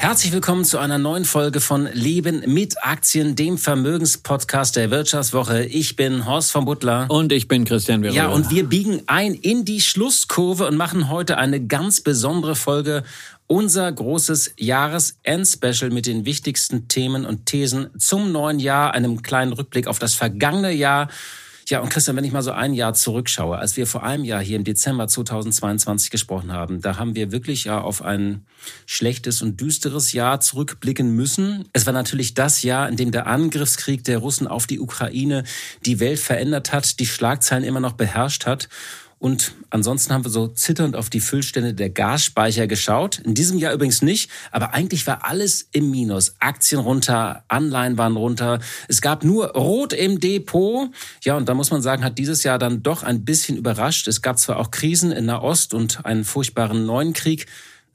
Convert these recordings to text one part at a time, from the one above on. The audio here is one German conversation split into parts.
Herzlich willkommen zu einer neuen Folge von Leben mit Aktien, dem Vermögenspodcast der Wirtschaftswoche. Ich bin Horst von Butler. Und ich bin Christian Werner. Ja, und wir biegen ein in die Schlusskurve und machen heute eine ganz besondere Folge. Unser großes Jahresend-Special mit den wichtigsten Themen und Thesen zum neuen Jahr, einem kleinen Rückblick auf das vergangene Jahr ja, und Christian, wenn ich mal so ein Jahr zurückschaue, als wir vor einem Jahr hier im Dezember 2022 gesprochen haben, da haben wir wirklich ja auf ein schlechtes und düsteres Jahr zurückblicken müssen. Es war natürlich das Jahr, in dem der Angriffskrieg der Russen auf die Ukraine die Welt verändert hat, die Schlagzeilen immer noch beherrscht hat. Und ansonsten haben wir so zitternd auf die Füllstände der Gasspeicher geschaut. In diesem Jahr übrigens nicht, aber eigentlich war alles im Minus. Aktien runter, Anleihen waren runter. Es gab nur Rot im Depot. Ja, und da muss man sagen, hat dieses Jahr dann doch ein bisschen überrascht. Es gab zwar auch Krisen in Nahost und einen furchtbaren neuen Krieg,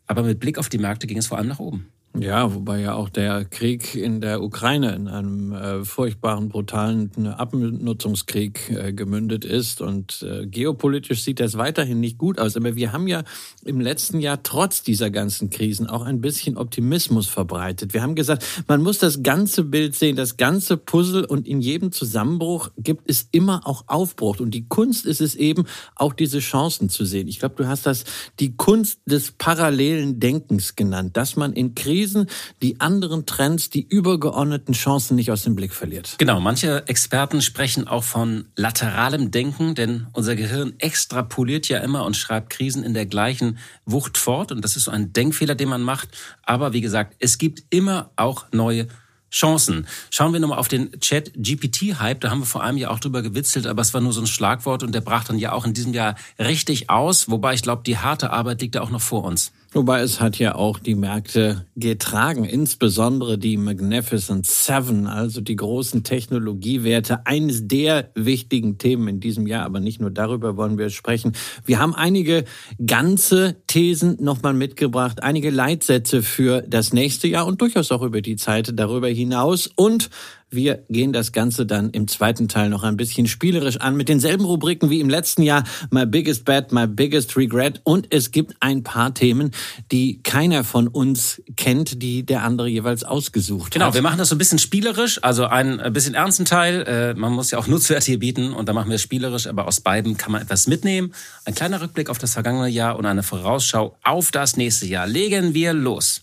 aber mit Blick auf die Märkte ging es vor allem nach oben. Ja, wobei ja auch der Krieg in der Ukraine in einem äh, furchtbaren, brutalen Abnutzungskrieg äh, gemündet ist. Und äh, geopolitisch sieht das weiterhin nicht gut aus. Aber wir haben ja im letzten Jahr trotz dieser ganzen Krisen auch ein bisschen Optimismus verbreitet. Wir haben gesagt, man muss das ganze Bild sehen, das ganze Puzzle und in jedem Zusammenbruch gibt es immer auch Aufbruch. Und die Kunst ist es eben, auch diese Chancen zu sehen. Ich glaube, du hast das die Kunst des parallelen Denkens genannt, dass man in Krisen Krisen die anderen Trends, die übergeordneten Chancen nicht aus dem Blick verliert. Genau, manche Experten sprechen auch von lateralem Denken, denn unser Gehirn extrapoliert ja immer und schreibt Krisen in der gleichen Wucht fort und das ist so ein Denkfehler, den man macht. Aber wie gesagt, es gibt immer auch neue Chancen. Schauen wir nochmal auf den Chat-GPT-Hype. Da haben wir vor einem Jahr auch drüber gewitzelt, aber es war nur so ein Schlagwort und der brach dann ja auch in diesem Jahr richtig aus. Wobei ich glaube, die harte Arbeit liegt da auch noch vor uns. Wobei es hat ja auch die Märkte getragen, insbesondere die Magnificent Seven, also die großen Technologiewerte, eines der wichtigen Themen in diesem Jahr. Aber nicht nur darüber wollen wir sprechen. Wir haben einige ganze Thesen nochmal mitgebracht, einige Leitsätze für das nächste Jahr und durchaus auch über die Zeit darüber hinaus und wir gehen das Ganze dann im zweiten Teil noch ein bisschen spielerisch an mit denselben Rubriken wie im letzten Jahr. My Biggest Bet, My Biggest Regret. Und es gibt ein paar Themen, die keiner von uns kennt, die der andere jeweils ausgesucht genau, hat. Genau, wir machen das so ein bisschen spielerisch, also ein bisschen ernsten Teil. Äh, man muss ja auch Nutzwert hier bieten und da machen wir es spielerisch, aber aus beiden kann man etwas mitnehmen. Ein kleiner Rückblick auf das vergangene Jahr und eine Vorausschau auf das nächste Jahr. Legen wir los.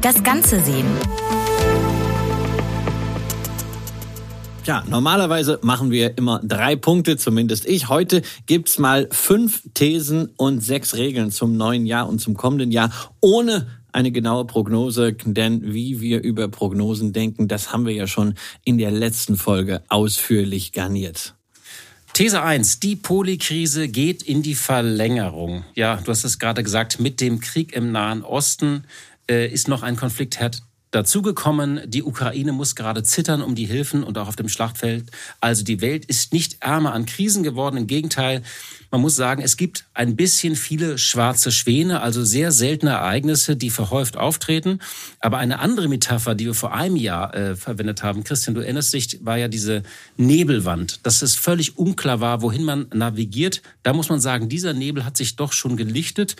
Das Ganze sehen. Ja, normalerweise machen wir immer drei Punkte, zumindest ich. Heute gibt's mal fünf Thesen und sechs Regeln zum neuen Jahr und zum kommenden Jahr, ohne eine genaue Prognose, denn wie wir über Prognosen denken, das haben wir ja schon in der letzten Folge ausführlich garniert. These 1. Die Polikrise geht in die Verlängerung. Ja, du hast es gerade gesagt, mit dem Krieg im Nahen Osten äh, ist noch ein Konfliktherd dazugekommen. Die Ukraine muss gerade zittern um die Hilfen und auch auf dem Schlachtfeld. Also die Welt ist nicht ärmer an Krisen geworden. Im Gegenteil, man muss sagen, es gibt ein bisschen viele schwarze Schwäne, also sehr seltene Ereignisse, die verhäuft auftreten. Aber eine andere Metapher, die wir vor einem Jahr äh, verwendet haben, Christian, du erinnerst dich, war ja diese Nebelwand, dass es völlig unklar war, wohin man navigiert. Da muss man sagen, dieser Nebel hat sich doch schon gelichtet.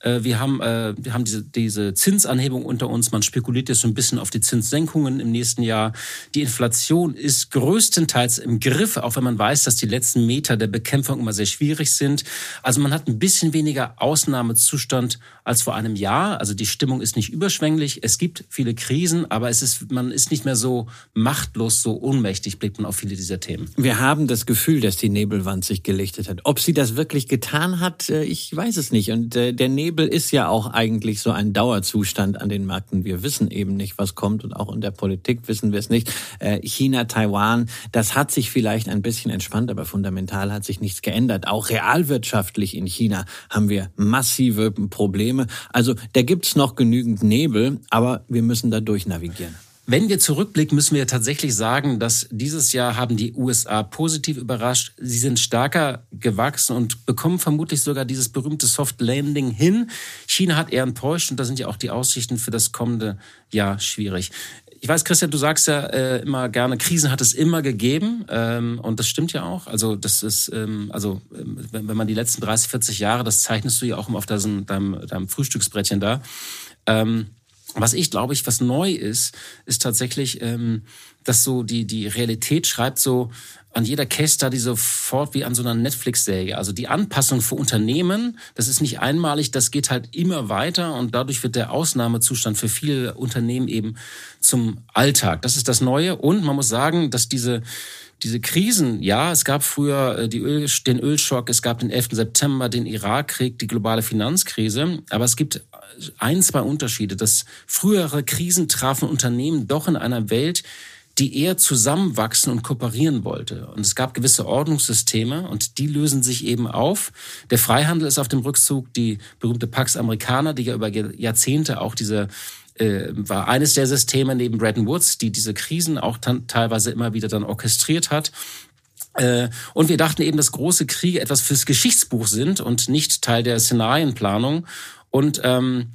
Äh, wir haben, äh, wir haben diese, diese Zinsanhebung unter uns. Man spekuliert jetzt ein bisschen auf die Zinssenkungen im nächsten Jahr. Die Inflation ist größtenteils im Griff, auch wenn man weiß, dass die letzten Meter der Bekämpfung immer sehr schwierig sind. Also man hat ein bisschen weniger Ausnahmezustand als vor einem Jahr. Also die Stimmung ist nicht überschwänglich. Es gibt viele Krisen, aber es ist, man ist nicht mehr so machtlos, so ohnmächtig, blickt man auf viele dieser Themen. Wir haben das Gefühl, dass die Nebelwand sich gelichtet hat. Ob sie das wirklich getan hat, äh, ich weiß es nicht. Und äh, der Nebel Nebel ist ja auch eigentlich so ein Dauerzustand an den Märkten. Wir wissen eben nicht, was kommt und auch in der Politik wissen wir es nicht. Äh, China, Taiwan, das hat sich vielleicht ein bisschen entspannt, aber fundamental hat sich nichts geändert. Auch realwirtschaftlich in China haben wir massive Probleme. Also da gibt's noch genügend Nebel, aber wir müssen da durchnavigieren. Wenn wir zurückblicken, müssen wir tatsächlich sagen, dass dieses Jahr haben die USA positiv überrascht. Sie sind stärker gewachsen und bekommen vermutlich sogar dieses berühmte Soft Landing hin. China hat eher enttäuscht und da sind ja auch die Aussichten für das kommende Jahr schwierig. Ich weiß, Christian, du sagst ja äh, immer gerne, Krisen hat es immer gegeben ähm, und das stimmt ja auch. Also das ist, ähm, also ähm, wenn, wenn man die letzten 30, 40 Jahre, das zeichnest du ja auch immer auf deinem, deinem, deinem Frühstücksbrettchen da. Ähm, was ich glaube ich, was neu ist, ist tatsächlich, ähm, dass so die, die Realität schreibt so an jeder Case Study sofort wie an so einer Netflix-Serie. Also die Anpassung für Unternehmen, das ist nicht einmalig, das geht halt immer weiter und dadurch wird der Ausnahmezustand für viele Unternehmen eben zum Alltag. Das ist das Neue und man muss sagen, dass diese diese Krisen, ja, es gab früher äh, die Öl, den Ölschock, es gab den 11. September, den Irakkrieg, die globale Finanzkrise, aber es gibt ein, zwei Unterschiede, dass frühere Krisen trafen Unternehmen doch in einer Welt, die eher zusammenwachsen und kooperieren wollte. Und es gab gewisse Ordnungssysteme und die lösen sich eben auf. Der Freihandel ist auf dem Rückzug, die berühmte Pax Americana, die ja über Jahrzehnte auch diese äh, war eines der Systeme neben Bretton Woods, die diese Krisen auch teilweise immer wieder dann orchestriert hat. Äh, und wir dachten eben, dass große Kriege etwas fürs Geschichtsbuch sind und nicht Teil der Szenarienplanung. Und ähm,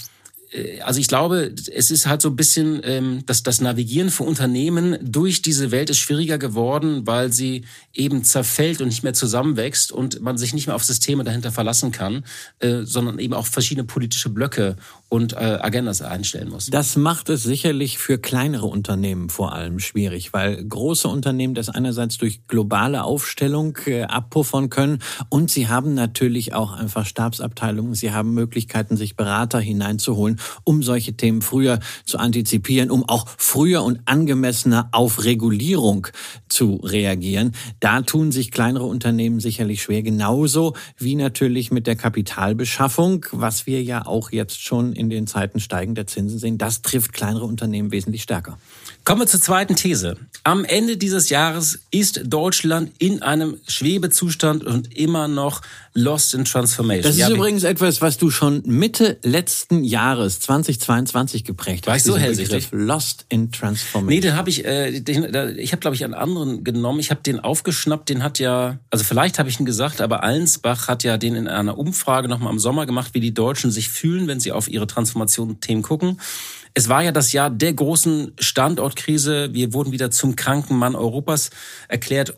äh, also ich glaube, es ist halt so ein bisschen, ähm, dass das Navigieren für Unternehmen durch diese Welt ist schwieriger geworden, weil sie eben zerfällt und nicht mehr zusammenwächst und man sich nicht mehr auf Systeme dahinter verlassen kann, äh, sondern eben auch verschiedene politische Blöcke und äh, Agendas einstellen muss. Das macht es sicherlich für kleinere Unternehmen vor allem schwierig, weil große Unternehmen das einerseits durch globale Aufstellung äh, abpuffern können und sie haben natürlich auch einfach Stabsabteilungen, sie haben Möglichkeiten, sich Berater hineinzuholen, um solche Themen früher zu antizipieren, um auch früher und angemessener auf Regulierung zu reagieren. Da tun sich kleinere Unternehmen sicherlich schwer, genauso wie natürlich mit der Kapitalbeschaffung, was wir ja auch jetzt schon den Zeiten steigender Zinsen sehen, das trifft kleinere Unternehmen wesentlich stärker. Kommen wir zur zweiten These. Am Ende dieses Jahres ist Deutschland in einem Schwebezustand und immer noch lost in transformation. Das ist ja, übrigens etwas, was du schon Mitte letzten Jahres 2022 geprägt war hast. War ich so hellsichtig? Lost in transformation. Nee, den habe ich, äh, den, ich habe glaube ich einen anderen genommen. Ich habe den aufgeschnappt. Den hat ja, also vielleicht habe ich ihn gesagt, aber Allensbach hat ja den in einer Umfrage nochmal im Sommer gemacht, wie die Deutschen sich fühlen, wenn sie auf ihre Transformation-Themen gucken. Es war ja das Jahr der großen Standortkrise. Wir wurden wieder zum kranken Mann Europas erklärt.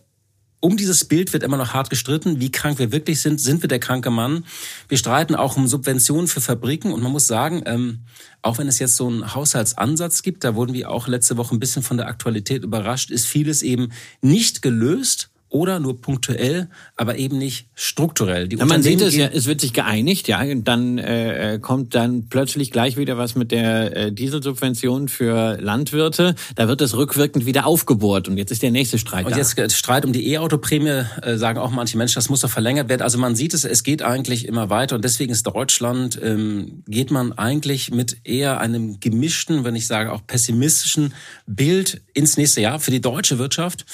Um dieses Bild wird immer noch hart gestritten, wie krank wir wirklich sind. Sind wir der kranke Mann? Wir streiten auch um Subventionen für Fabriken. Und man muss sagen, ähm, auch wenn es jetzt so einen Haushaltsansatz gibt, da wurden wir auch letzte Woche ein bisschen von der Aktualität überrascht, ist vieles eben nicht gelöst oder nur punktuell, aber eben nicht strukturell. Die ja, man sieht es ja, es wird sich geeinigt, ja, und dann äh, äh, kommt dann plötzlich gleich wieder was mit der äh, Dieselsubvention für Landwirte. Da wird das rückwirkend wieder aufgebohrt und jetzt ist der nächste Streit. Und da. jetzt Streit um die E-Auto-Prämie, äh, sagen auch manche Menschen, das muss doch verlängert werden. Also man sieht es, es geht eigentlich immer weiter und deswegen ist Deutschland, ähm, geht man eigentlich mit eher einem gemischten, wenn ich sage auch pessimistischen Bild ins nächste Jahr für die deutsche Wirtschaft.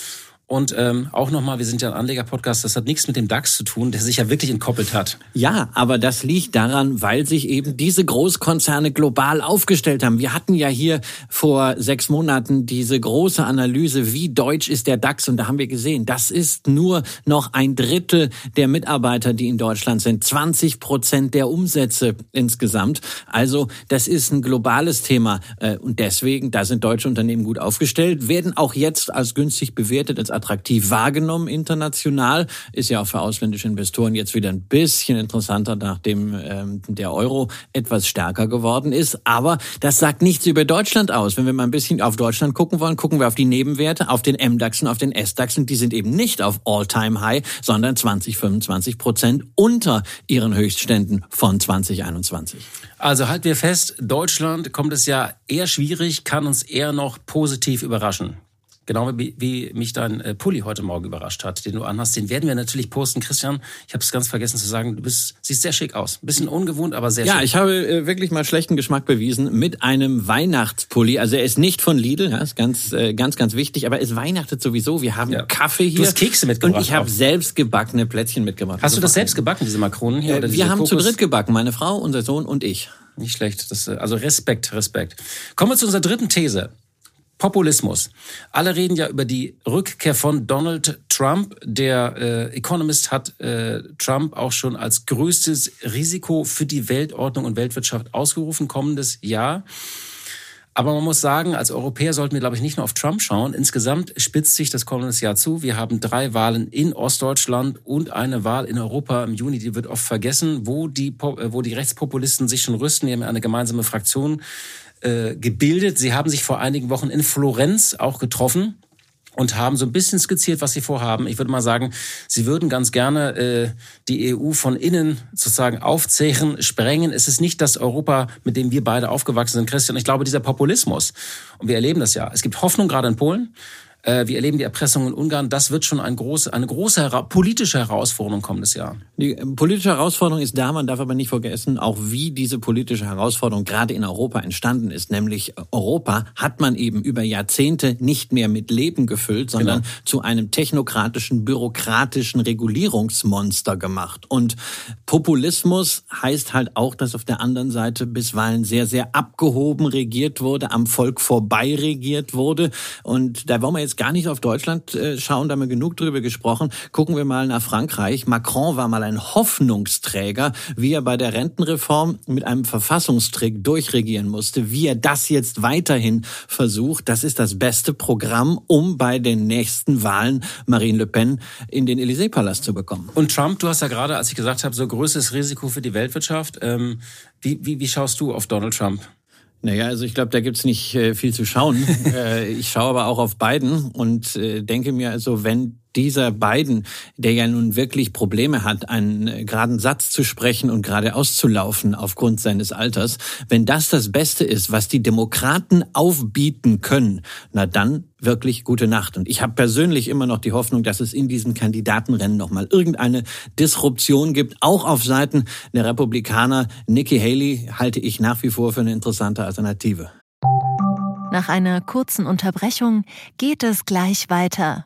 Und ähm, auch nochmal, wir sind ja ein Anleger-Podcast, das hat nichts mit dem DAX zu tun, der sich ja wirklich entkoppelt hat. Ja, aber das liegt daran, weil sich eben diese Großkonzerne global aufgestellt haben. Wir hatten ja hier vor sechs Monaten diese große Analyse, wie deutsch ist der DAX? Und da haben wir gesehen, das ist nur noch ein Drittel der Mitarbeiter, die in Deutschland sind. 20 Prozent der Umsätze insgesamt. Also das ist ein globales Thema. Äh, und deswegen, da sind deutsche Unternehmen gut aufgestellt, werden auch jetzt als günstig bewertet, als attraktiv wahrgenommen international. Ist ja auch für ausländische Investoren jetzt wieder ein bisschen interessanter, nachdem ähm, der Euro etwas stärker geworden ist. Aber das sagt nichts über Deutschland aus. Wenn wir mal ein bisschen auf Deutschland gucken wollen, gucken wir auf die Nebenwerte, auf den MDAX und auf den SDAX. Und die sind eben nicht auf All-Time-High, sondern 20, 25 Prozent unter ihren Höchstständen von 2021. Also halten wir fest, Deutschland kommt es ja eher schwierig, kann uns eher noch positiv überraschen. Genau wie, wie mich dein äh, Pulli heute Morgen überrascht hat, den du anhast. Den werden wir natürlich posten. Christian, ich habe es ganz vergessen zu sagen, du bist, siehst sehr schick aus. Ein bisschen ungewohnt, aber sehr ja, schick. Ja, ich habe äh, wirklich mal schlechten Geschmack bewiesen mit einem Weihnachtspulli. Also er ist nicht von Lidl, ja, ist ganz, äh, ganz, ganz wichtig, aber es weihnachtet sowieso. Wir haben ja. Kaffee hier. Du hast Kekse mitgebracht. Und ich habe selbst gebackene Plätzchen mitgebracht. Hast du das selbst gebacken, diese Makronen hier? Äh, oder wir haben Kokos? zu dritt gebacken, meine Frau, unser Sohn und ich. Nicht schlecht. Das, äh, also Respekt, Respekt. Kommen wir zu unserer dritten These. Populismus. Alle reden ja über die Rückkehr von Donald Trump. Der äh, Economist hat äh, Trump auch schon als größtes Risiko für die Weltordnung und Weltwirtschaft ausgerufen kommendes Jahr. Aber man muss sagen, als Europäer sollten wir, glaube ich, nicht nur auf Trump schauen. Insgesamt spitzt sich das kommende Jahr zu. Wir haben drei Wahlen in Ostdeutschland und eine Wahl in Europa im Juni. Die wird oft vergessen, wo die, äh, wo die Rechtspopulisten sich schon rüsten. Die haben eine gemeinsame Fraktion äh, gebildet. Sie haben sich vor einigen Wochen in Florenz auch getroffen und haben so ein bisschen skizziert, was sie vorhaben. Ich würde mal sagen, sie würden ganz gerne äh, die EU von innen sozusagen aufzehren, sprengen. Es ist nicht das Europa, mit dem wir beide aufgewachsen sind, Christian. Ich glaube, dieser Populismus, und wir erleben das ja, es gibt Hoffnung gerade in Polen. Äh, wir erleben die Erpressung in Ungarn. Das wird schon ein groß, eine große politische Herausforderung kommendes Jahr. Die äh, politische Herausforderung ist da, man darf aber nicht vergessen, auch wie diese politische Herausforderung gerade in Europa entstanden ist. Nämlich äh, Europa hat man eben über Jahrzehnte nicht mehr mit Leben gefüllt, sondern genau. zu einem technokratischen, bürokratischen Regulierungsmonster gemacht. Und Populismus heißt halt auch, dass auf der anderen Seite bisweilen sehr, sehr abgehoben regiert wurde, am Volk vorbei regiert wurde. Und da wollen wir jetzt jetzt gar nicht auf Deutschland äh, schauen, da haben wir genug drüber gesprochen. Gucken wir mal nach Frankreich. Macron war mal ein Hoffnungsträger, wie er bei der Rentenreform mit einem Verfassungstrick durchregieren musste. Wie er das jetzt weiterhin versucht, das ist das beste Programm, um bei den nächsten Wahlen Marine Le Pen in den Élysée-Palast zu bekommen. Und Trump, du hast ja gerade, als ich gesagt habe, so größtes Risiko für die Weltwirtschaft. Ähm, wie, wie, wie schaust du auf Donald Trump? Naja, also ich glaube, da gibt's nicht äh, viel zu schauen. äh, ich schaue aber auch auf beiden und äh, denke mir also, wenn dieser beiden, der ja nun wirklich Probleme hat, einen geraden Satz zu sprechen und gerade auszulaufen aufgrund seines Alters, wenn das das Beste ist, was die Demokraten aufbieten können, na dann wirklich gute Nacht. Und ich habe persönlich immer noch die Hoffnung, dass es in diesem Kandidatenrennen nochmal irgendeine Disruption gibt, auch auf Seiten der Republikaner. Nikki Haley halte ich nach wie vor für eine interessante Alternative. Nach einer kurzen Unterbrechung geht es gleich weiter.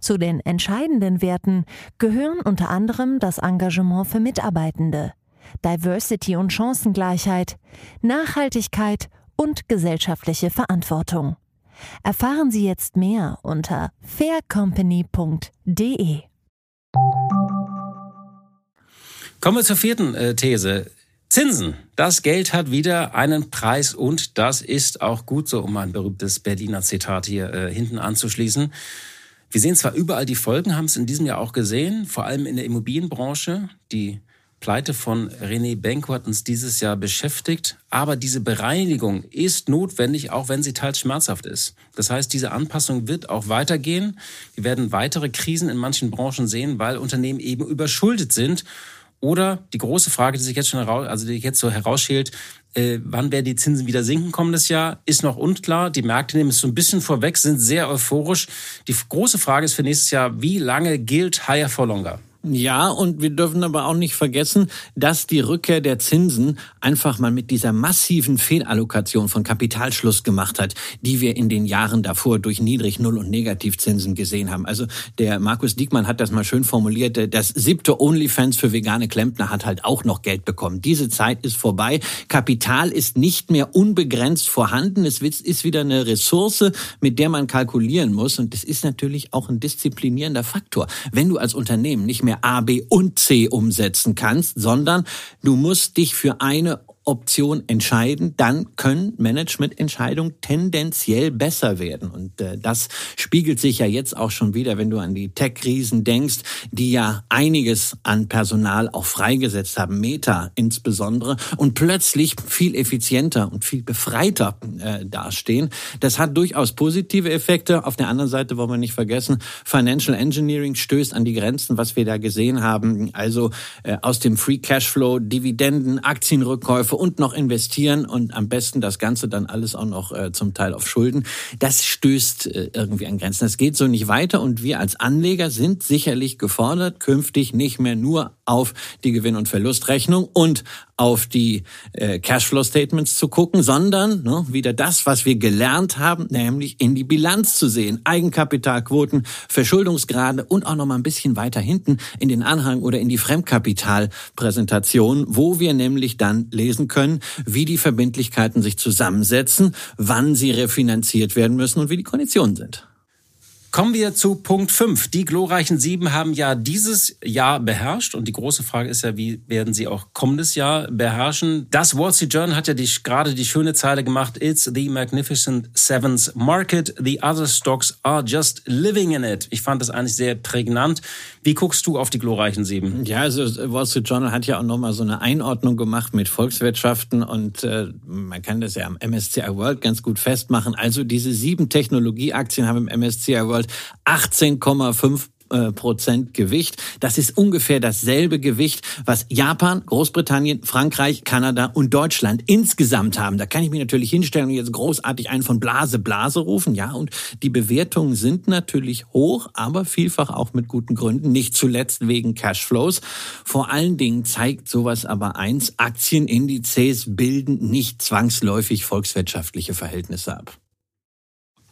Zu den entscheidenden Werten gehören unter anderem das Engagement für Mitarbeitende, Diversity und Chancengleichheit, Nachhaltigkeit und gesellschaftliche Verantwortung. Erfahren Sie jetzt mehr unter faircompany.de. Kommen wir zur vierten äh, These. Zinsen. Das Geld hat wieder einen Preis und das ist auch gut so, um ein berühmtes Berliner Zitat hier äh, hinten anzuschließen. Wir sehen zwar überall die Folgen, haben es in diesem Jahr auch gesehen, vor allem in der Immobilienbranche. Die Pleite von René Benko hat uns dieses Jahr beschäftigt. Aber diese Bereinigung ist notwendig, auch wenn sie teils schmerzhaft ist. Das heißt, diese Anpassung wird auch weitergehen. Wir werden weitere Krisen in manchen Branchen sehen, weil Unternehmen eben überschuldet sind. Oder die große Frage, die sich jetzt schon heraus, also die jetzt so herausschält, äh, wann werden die Zinsen wieder sinken kommendes Jahr, ist noch unklar. Die Märkte nehmen es so ein bisschen vorweg, sind sehr euphorisch. Die große Frage ist für nächstes Jahr, wie lange gilt Higher for Longer? Ja, und wir dürfen aber auch nicht vergessen, dass die Rückkehr der Zinsen einfach mal mit dieser massiven Fehlallokation von Kapitalschluss gemacht hat, die wir in den Jahren davor durch Niedrig-, Null- und Negativzinsen gesehen haben. Also der Markus Diekmann hat das mal schön formuliert, das siebte OnlyFans für vegane Klempner hat halt auch noch Geld bekommen. Diese Zeit ist vorbei. Kapital ist nicht mehr unbegrenzt vorhanden. Es ist wieder eine Ressource, mit der man kalkulieren muss. Und das ist natürlich auch ein disziplinierender Faktor. Wenn du als Unternehmen nicht mehr A, B und C umsetzen kannst, sondern du musst dich für eine Option entscheiden, dann können Managemententscheidungen tendenziell besser werden. Und äh, das spiegelt sich ja jetzt auch schon wieder, wenn du an die Tech-Krisen denkst, die ja einiges an Personal auch freigesetzt haben, Meta insbesondere, und plötzlich viel effizienter und viel befreiter äh, dastehen. Das hat durchaus positive Effekte. Auf der anderen Seite wollen wir nicht vergessen, Financial Engineering stößt an die Grenzen, was wir da gesehen haben. Also äh, aus dem Free Cashflow Dividenden, Aktienrückkäufe und noch investieren und am besten das Ganze dann alles auch noch äh, zum Teil auf Schulden. Das stößt äh, irgendwie an Grenzen. Das geht so nicht weiter und wir als Anleger sind sicherlich gefordert, künftig nicht mehr nur auf die Gewinn- und Verlustrechnung und auf die äh, Cashflow-Statements zu gucken, sondern ne, wieder das, was wir gelernt haben, nämlich in die Bilanz zu sehen. Eigenkapitalquoten, Verschuldungsgrade und auch noch mal ein bisschen weiter hinten in den Anhang oder in die Fremdkapitalpräsentation, wo wir nämlich dann lesen können, wie die Verbindlichkeiten sich zusammensetzen, wann sie refinanziert werden müssen und wie die Konditionen sind. Kommen wir zu Punkt 5. Die glorreichen Sieben haben ja dieses Jahr beherrscht und die große Frage ist ja, wie werden sie auch kommendes Jahr beherrschen? Das Wall Street Journal hat ja die, gerade die schöne Zeile gemacht, It's the magnificent Sevens Market. The other stocks are just living in it. Ich fand das eigentlich sehr prägnant. Wie guckst du auf die glorreichen Sieben? Ja, also Wall Street Journal hat ja auch nochmal so eine Einordnung gemacht mit Volkswirtschaften und äh, man kann das ja am MSCI World ganz gut festmachen. Also diese sieben Technologieaktien haben im MSCI World World 18,5 äh, Prozent Gewicht. Das ist ungefähr dasselbe Gewicht, was Japan, Großbritannien, Frankreich, Kanada und Deutschland insgesamt haben. Da kann ich mich natürlich hinstellen und jetzt großartig einen von Blase Blase rufen. Ja, und die Bewertungen sind natürlich hoch, aber vielfach auch mit guten Gründen. Nicht zuletzt wegen Cashflows. Vor allen Dingen zeigt sowas aber eins, Aktienindizes bilden nicht zwangsläufig volkswirtschaftliche Verhältnisse ab.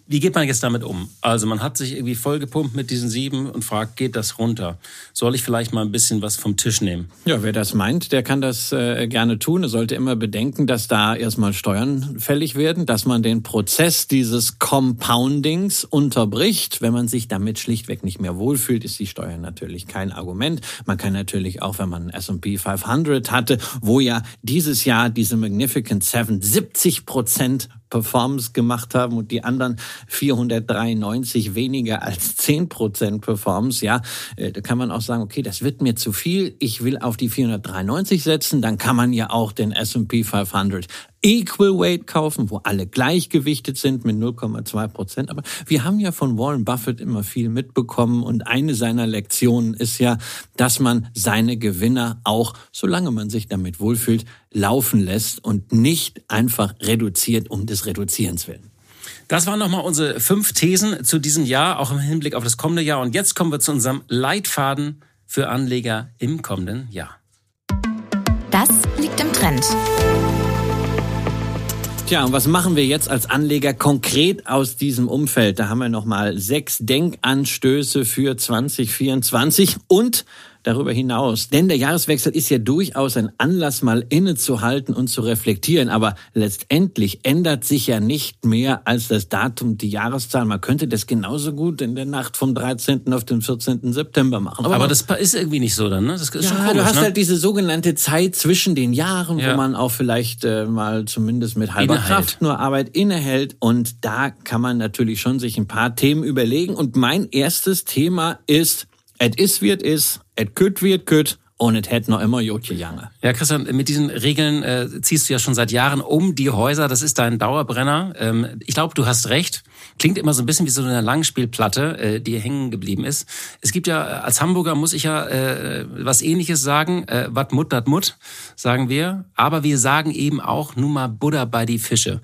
Wie geht man jetzt damit um? Also man hat sich irgendwie vollgepumpt mit diesen sieben und fragt, geht das runter? Soll ich vielleicht mal ein bisschen was vom Tisch nehmen? Ja, wer das meint, der kann das äh, gerne tun. Er sollte immer bedenken, dass da erstmal Steuern fällig werden, dass man den Prozess dieses Compoundings unterbricht. Wenn man sich damit schlichtweg nicht mehr wohlfühlt, ist die Steuer natürlich kein Argument. Man kann natürlich auch, wenn man S&P 500 hatte, wo ja dieses Jahr diese Magnificent Seven 70 Prozent Performance gemacht haben und die anderen 493 weniger als 10 Prozent Performance, ja, äh, da kann man auch sagen, okay, das wird mir zu viel, ich will auf die 493 setzen, dann kann man ja auch den S&P 500 Equal Weight kaufen, wo alle gleichgewichtet sind mit 0,2 Prozent. Aber wir haben ja von Warren Buffett immer viel mitbekommen und eine seiner Lektionen ist ja, dass man seine Gewinner auch, solange man sich damit wohlfühlt, laufen lässt und nicht einfach reduziert um des Reduzierens willen. Das waren nochmal unsere fünf Thesen zu diesem Jahr, auch im Hinblick auf das kommende Jahr. Und jetzt kommen wir zu unserem Leitfaden für Anleger im kommenden Jahr. Das liegt im Trend. Tja, und was machen wir jetzt als Anleger konkret aus diesem Umfeld? Da haben wir nochmal sechs Denkanstöße für 2024 und darüber hinaus. Denn der Jahreswechsel ist ja durchaus ein Anlass, mal innezuhalten und zu reflektieren. Aber letztendlich ändert sich ja nicht mehr als das Datum, die Jahreszahl. Man könnte das genauso gut in der Nacht vom 13. auf den 14. September machen. Aber, Aber das ist irgendwie nicht so dann, ne? Das ist ja, schon komisch, du hast ne? halt diese sogenannte Zeit zwischen den Jahren, ja. wo man auch vielleicht äh, mal zumindest mit halber innehält. Kraft nur Arbeit innehält. Und da kann man natürlich schon sich ein paar Themen überlegen. Und mein erstes Thema ist, et is wie et is, et kütt wie et kütt und es hätte noch immer Jotje Jange. Ja, Christian, mit diesen Regeln äh, ziehst du ja schon seit Jahren um die Häuser. Das ist dein Dauerbrenner. Ähm, ich glaube, du hast recht. Klingt immer so ein bisschen wie so eine Langspielplatte, äh, die hängen geblieben ist. Es gibt ja, als Hamburger muss ich ja äh, was ähnliches sagen. Äh, wat mut, dat mut, sagen wir. Aber wir sagen eben auch nun mal Buddha bei die Fische.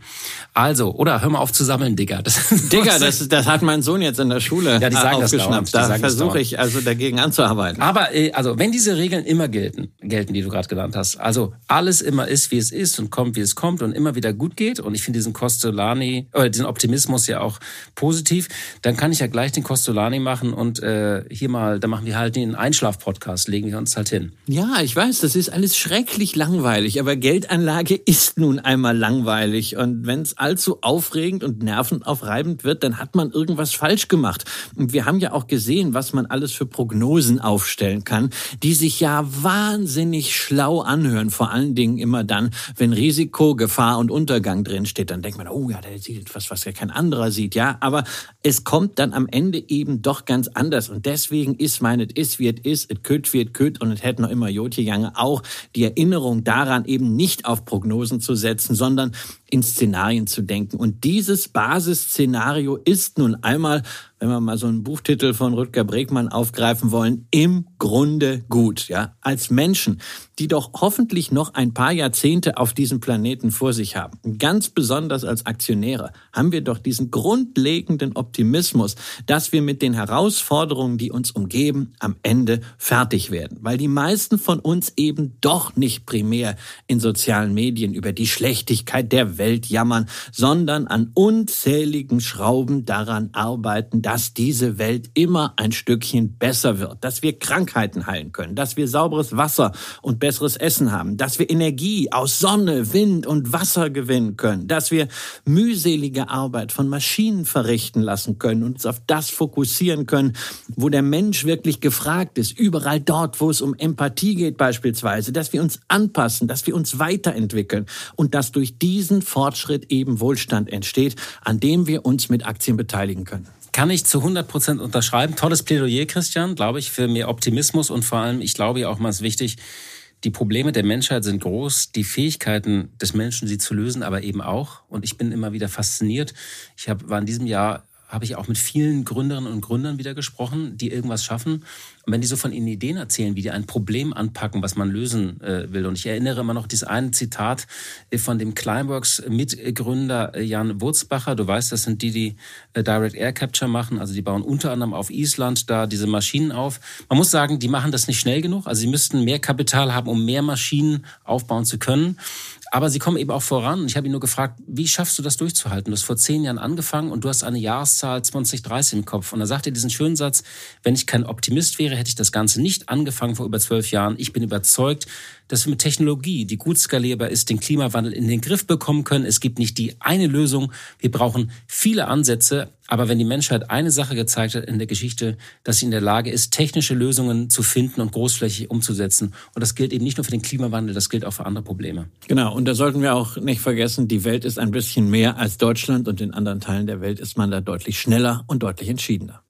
Also, oder hör mal auf zu sammeln, Digga. Das, Digga, das, das hat mein Sohn jetzt in der Schule ja, die sagen aufgeschnappt. Das da versuche ich also dagegen anzuarbeiten. Aber äh, also, wenn diese Regeln immer gelten, gelten, die du gerade genannt hast, also alles immer ist, wie es ist und kommt, wie es kommt und immer wieder gut geht, und ich finde diesen Costolani, oder diesen Optimismus ja auch positiv, dann kann ich ja gleich den Costolani machen und äh, hier mal, da machen wir halt den Einschlaf-Podcast, legen wir uns halt hin. Ja, ich weiß, das ist alles schrecklich langweilig, aber Geldanlage ist nun einmal langweilig und wenn es allzu aufregend und nervenaufreibend wird, dann hat man irgendwas falsch gemacht. Und wir haben ja auch gesehen, was man alles für Prognosen aufstellen kann, die sich ja ja wahnsinnig schlau anhören, vor allen Dingen immer dann, wenn Risiko, Gefahr und Untergang drin steht. Dann denkt man, oh ja, der sieht etwas, was ja kein anderer sieht. Ja, aber es kommt dann am Ende eben doch ganz anders. Und deswegen ist mein, es ist, wie es ist, es köt, wie es köt und es hätte noch immer Jotje Jange auch die Erinnerung daran, eben nicht auf Prognosen zu setzen, sondern in Szenarien zu denken. Und dieses Basisszenario ist nun einmal wenn wir mal so einen Buchtitel von Rutger Bregmann aufgreifen wollen, im Grunde gut, ja. Als Menschen, die doch hoffentlich noch ein paar Jahrzehnte auf diesem Planeten vor sich haben, ganz besonders als Aktionäre, haben wir doch diesen grundlegenden Optimismus, dass wir mit den Herausforderungen, die uns umgeben, am Ende fertig werden. Weil die meisten von uns eben doch nicht primär in sozialen Medien über die Schlechtigkeit der Welt jammern, sondern an unzähligen Schrauben daran arbeiten, dass diese Welt immer ein Stückchen besser wird, dass wir Krankheiten heilen können, dass wir sauberes Wasser und besseres Essen haben, dass wir Energie aus Sonne, Wind und Wasser gewinnen können, dass wir mühselige Arbeit von Maschinen verrichten lassen können und uns auf das fokussieren können, wo der Mensch wirklich gefragt ist, überall dort, wo es um Empathie geht beispielsweise, dass wir uns anpassen, dass wir uns weiterentwickeln und dass durch diesen Fortschritt eben Wohlstand entsteht, an dem wir uns mit Aktien beteiligen können. Kann ich zu 100 Prozent unterschreiben. Tolles Plädoyer, Christian, glaube ich, für mehr Optimismus und vor allem, ich glaube ja auch mal ist wichtig, die Probleme der Menschheit sind groß, die Fähigkeiten des Menschen, sie zu lösen, aber eben auch. Und ich bin immer wieder fasziniert. Ich hab, war in diesem Jahr habe ich auch mit vielen Gründerinnen und Gründern wieder gesprochen, die irgendwas schaffen. Und wenn die so von ihren Ideen erzählen, wie die ein Problem anpacken, was man lösen äh, will. Und ich erinnere immer noch dieses eine Zitat äh, von dem Climeworks-Mitgründer äh, Jan Wurzbacher. Du weißt, das sind die, die äh, Direct Air Capture machen. Also die bauen unter anderem auf Island da diese Maschinen auf. Man muss sagen, die machen das nicht schnell genug. Also sie müssten mehr Kapital haben, um mehr Maschinen aufbauen zu können. Aber sie kommen eben auch voran. Ich habe ihn nur gefragt, wie schaffst du das durchzuhalten? Du hast vor zehn Jahren angefangen und du hast eine Jahreszahl 2030 im Kopf. Und da sagt er diesen schönen Satz, wenn ich kein Optimist wäre, hätte ich das Ganze nicht angefangen vor über zwölf Jahren. Ich bin überzeugt, dass wir mit Technologie, die gut skalierbar ist, den Klimawandel in den Griff bekommen können. Es gibt nicht die eine Lösung. Wir brauchen viele Ansätze. Aber wenn die Menschheit eine Sache gezeigt hat in der Geschichte, dass sie in der Lage ist, technische Lösungen zu finden und großflächig umzusetzen. Und das gilt eben nicht nur für den Klimawandel, das gilt auch für andere Probleme. Genau. Und da sollten wir auch nicht vergessen, die Welt ist ein bisschen mehr als Deutschland und in anderen Teilen der Welt ist man da deutlich schneller und deutlich entschiedener.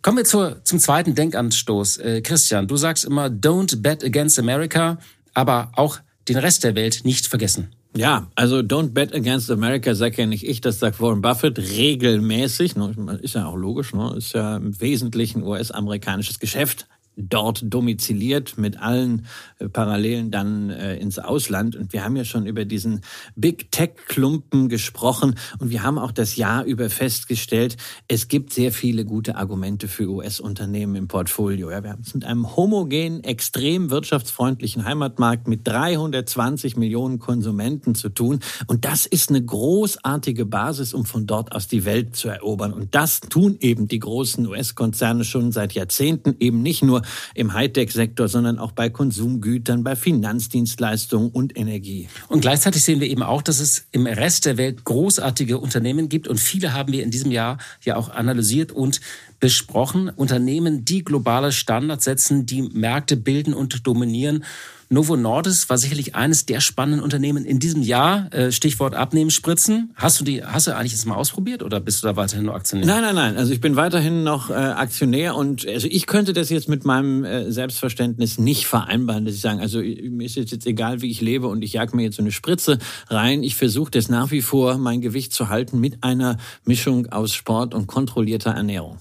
Kommen wir zur, zum zweiten Denkanstoß. Äh, Christian, du sagst immer, don't bet against America aber auch den Rest der Welt nicht vergessen. Ja, also Don't Bet Against America sag ja nicht ich, das sagt Warren Buffett regelmäßig. Ist ja auch logisch, ne? ist ja im Wesentlichen US-amerikanisches Geschäft dort domiziliert mit allen äh, Parallelen dann äh, ins Ausland. Und wir haben ja schon über diesen Big Tech-Klumpen gesprochen und wir haben auch das Jahr über festgestellt, es gibt sehr viele gute Argumente für US-Unternehmen im Portfolio. Ja, wir haben es mit einem homogenen, extrem wirtschaftsfreundlichen Heimatmarkt mit 320 Millionen Konsumenten zu tun. Und das ist eine großartige Basis, um von dort aus die Welt zu erobern. Und das tun eben die großen US-Konzerne schon seit Jahrzehnten, eben nicht nur im Hightech-Sektor, sondern auch bei Konsumgütern, bei Finanzdienstleistungen und Energie. Und gleichzeitig sehen wir eben auch, dass es im Rest der Welt großartige Unternehmen gibt und viele haben wir in diesem Jahr ja auch analysiert und besprochen. Unternehmen, die globale Standards setzen, die Märkte bilden und dominieren. Novo Nordisk war sicherlich eines der spannenden Unternehmen in diesem Jahr. Äh, Stichwort Abnehmen, Spritzen. Hast du die, hast du eigentlich jetzt mal ausprobiert oder bist du da weiterhin nur Aktionär? Nein, nein, nein. Also ich bin weiterhin noch äh, Aktionär und also ich könnte das jetzt mit meinem äh, Selbstverständnis nicht vereinbaren, dass ich sagen, also mir ist jetzt egal, wie ich lebe und ich jag mir jetzt so eine Spritze rein. Ich versuche das nach wie vor, mein Gewicht zu halten mit einer Mischung aus Sport und kontrollierter Ernährung.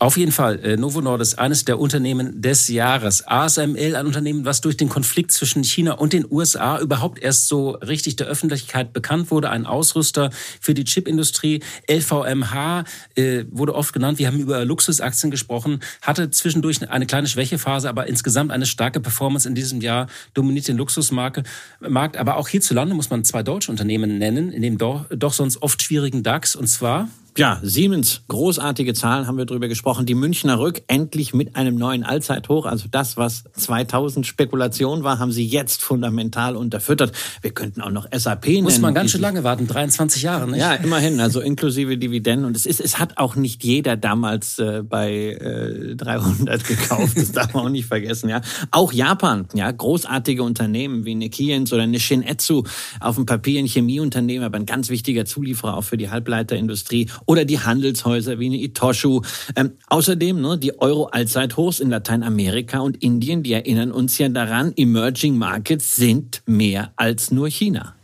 Auf jeden Fall, äh, Novo Nordisk, eines der Unternehmen des Jahres. ASML, ein Unternehmen, was durch den Konflikt zwischen China und den USA überhaupt erst so richtig der Öffentlichkeit bekannt wurde. Ein Ausrüster für die Chipindustrie. LVMH äh, wurde oft genannt. Wir haben über Luxusaktien gesprochen. Hatte zwischendurch eine kleine Schwächephase, aber insgesamt eine starke Performance in diesem Jahr. Dominiert den Luxusmarkt. Aber auch hierzulande muss man zwei deutsche Unternehmen nennen, in dem doch, doch sonst oft schwierigen DAX. Und zwar Ja, Siemens, großartige Zahlen haben wir drüber gesprochen. Die Münchner Rück endlich mit einem neuen Allzeithoch. Also das, was 2000 Spekulation war, haben sie jetzt fundamental unterfüttert. Wir könnten auch noch SAP nennen. Muss man ganz schön lange warten, 23 Jahre, nicht? Ja, immerhin, also inklusive Dividenden. Und es ist, es hat auch nicht jeder damals äh, bei äh, 300 gekauft. Das darf man auch nicht vergessen, ja. Auch Japan, ja, großartige Unternehmen wie eine Kiens oder eine Shin-Etsu auf dem Papier ein Chemieunternehmen, aber ein ganz wichtiger Zulieferer auch für die Halbleiterindustrie oder die Handelshäuser wie eine Itoshu. Ähm, außerdem ne, die Euro-Allzeithochs in Lateinamerika und Indien, die erinnern uns ja daran, Emerging Markets sind mehr als nur China.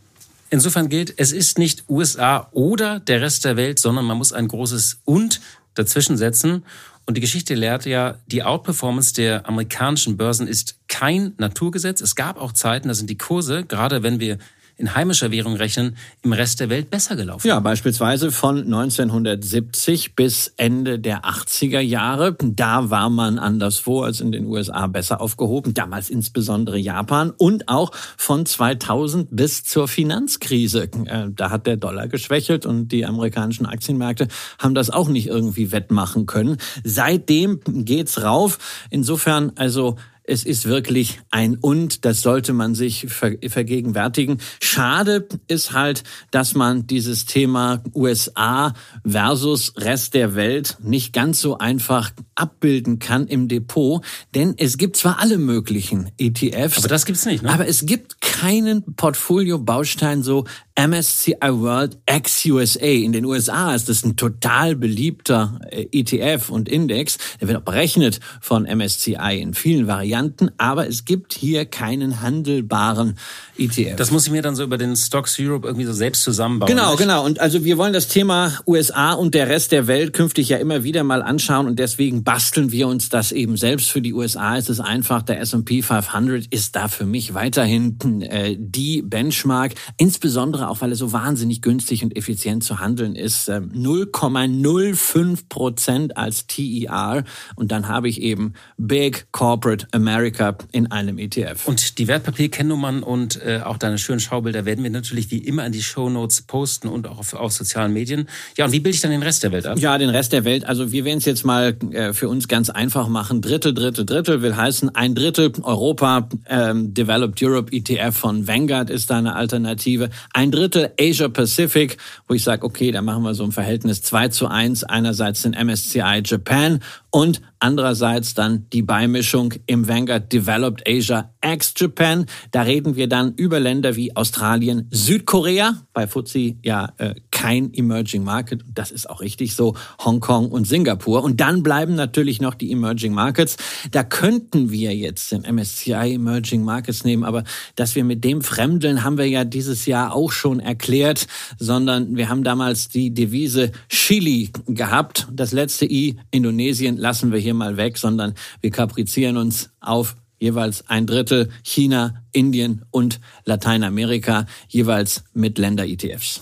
Insofern gilt, es ist nicht USA oder der Rest der Welt, sondern man muss ein großes und dazwischen setzen. Und die Geschichte lehrt ja, die Outperformance der amerikanischen Börsen ist kein Naturgesetz. Es gab auch Zeiten, da sind die Kurse, gerade wenn wir in heimischer Währung rechnen, im Rest der Welt besser gelaufen. Ja, beispielsweise von 1970 bis Ende der 80er Jahre. Da war man anderswo als in den USA besser aufgehoben. Damals insbesondere Japan und auch von 2000 bis zur Finanzkrise. Äh, da hat der Dollar geschwächelt und die amerikanischen Aktienmärkte haben das auch nicht irgendwie wettmachen können. Seitdem geht's rauf. Insofern also es ist wirklich ein Und, das sollte man sich vergegenwärtigen. Schade ist halt, dass man dieses Thema USA versus Rest der Welt nicht ganz so einfach abbilden kann im Depot, denn es gibt zwar alle möglichen ETFs, aber das gibt's nicht, ne? Aber es gibt keinen Portfolio-Baustein so MSCI World X USA. In den USA ist das ein total beliebter äh, ETF und Index. Der wird auch berechnet von MSCI in vielen Varianten, aber es gibt hier keinen handelbaren ETF. Das muss ich mir dann so über den Stocks Europe irgendwie so selbst zusammenbauen. Genau, nicht? genau. Und also wir wollen das Thema USA und der Rest der Welt künftig ja immer wieder mal anschauen und deswegen basteln wir uns das eben selbst. Für die USA ist es einfach, der S&P 500 ist da für mich weiterhin äh, die Benchmark, insbesondere auch, weil er so wahnsinnig günstig und effizient zu handeln ist. 0,05 ähm, Prozent als TER und dann habe ich eben Big Corporate America in einem ETF. Und die Wertpapierkennnummern und äh, auch deine schönen Schaubilder werden wir natürlich wie immer in die Show Notes posten und auch auf, auf sozialen Medien. Ja, und wie bilde ich dann den Rest der Welt ab? Ja, den Rest der Welt. Also wir werden es jetzt mal äh, für uns ganz einfach machen. Drittel, Drittel, Drittel will heißen ein Drittel Europa ähm, Developed Europe ETF von Vanguard ist da eine Alternative. Ein Drittel Asia Pacific, wo ich sage, okay, da machen wir so ein Verhältnis 2 zu 1. Einerseits den MSCI Japan und andererseits dann die Beimischung im Vanguard Developed Asia ex Japan. Da reden wir dann über Länder wie Australien, Südkorea, bei FTSE ja äh, kein Emerging Market, das ist auch richtig so, Hongkong und Singapur. Und dann bleiben natürlich noch die Emerging Markets. Da könnten wir jetzt den MSCI Emerging Markets nehmen, aber dass wir mit dem Fremdeln haben wir ja dieses Jahr auch schon erklärt, sondern wir haben damals die Devise Chili gehabt. Das letzte I, Indonesien, lassen wir hier mal weg, sondern wir kaprizieren uns auf jeweils ein Drittel China, Indien und Lateinamerika, jeweils mit Länder-ETFs.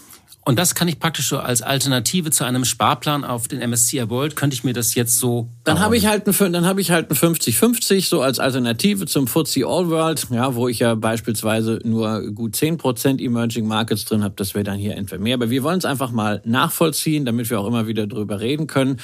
Und das kann ich praktisch so als Alternative zu einem Sparplan auf den MSCI World, könnte ich mir das jetzt so. Dann habe ich halt ein, dann habe ich halt ein 50-50 so als Alternative zum FTSE All World, ja, wo ich ja beispielsweise nur gut 10% Emerging Markets drin habe. Das wäre dann hier entweder mehr. Aber wir wollen es einfach mal nachvollziehen, damit wir auch immer wieder drüber reden können.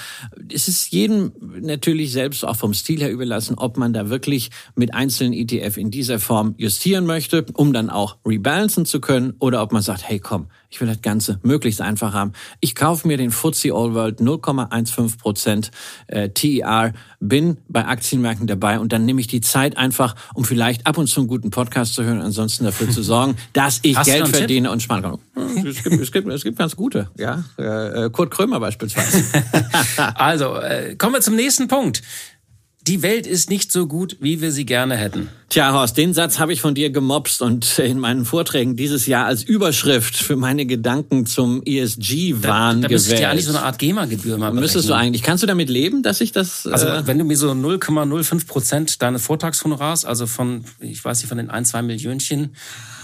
Es ist jedem natürlich selbst auch vom Stil her überlassen, ob man da wirklich mit einzelnen ETF in dieser Form justieren möchte, um dann auch rebalancen zu können, oder ob man sagt, hey komm, ich will das Ganze möglichst einfach haben. Ich kaufe mir den FTSE All World 0,15 Prozent äh, TER, bin bei Aktienmärkten dabei und dann nehme ich die Zeit einfach, um vielleicht ab und zu einen guten Podcast zu hören, ansonsten dafür zu sorgen, dass ich Hast Geld verdiene Tipp? und sparen kann. Es gibt, es, gibt, es gibt ganz gute, ja. Äh, Kurt Krömer beispielsweise. also, äh, kommen wir zum nächsten Punkt. Die Welt ist nicht so gut, wie wir sie gerne hätten. Tja, Horst, den Satz habe ich von dir gemobst und in meinen Vorträgen dieses Jahr als Überschrift für meine Gedanken zum ESG-Wahn da, da gewählt. Da ja eigentlich so eine Art GEMA-Gebühr mal Müsstest du eigentlich. Kannst du damit leben, dass ich das... Also äh wenn du mir so 0,05 Prozent deines Vortragshonorars, also von, ich weiß nicht, von den ein, zwei Millionchen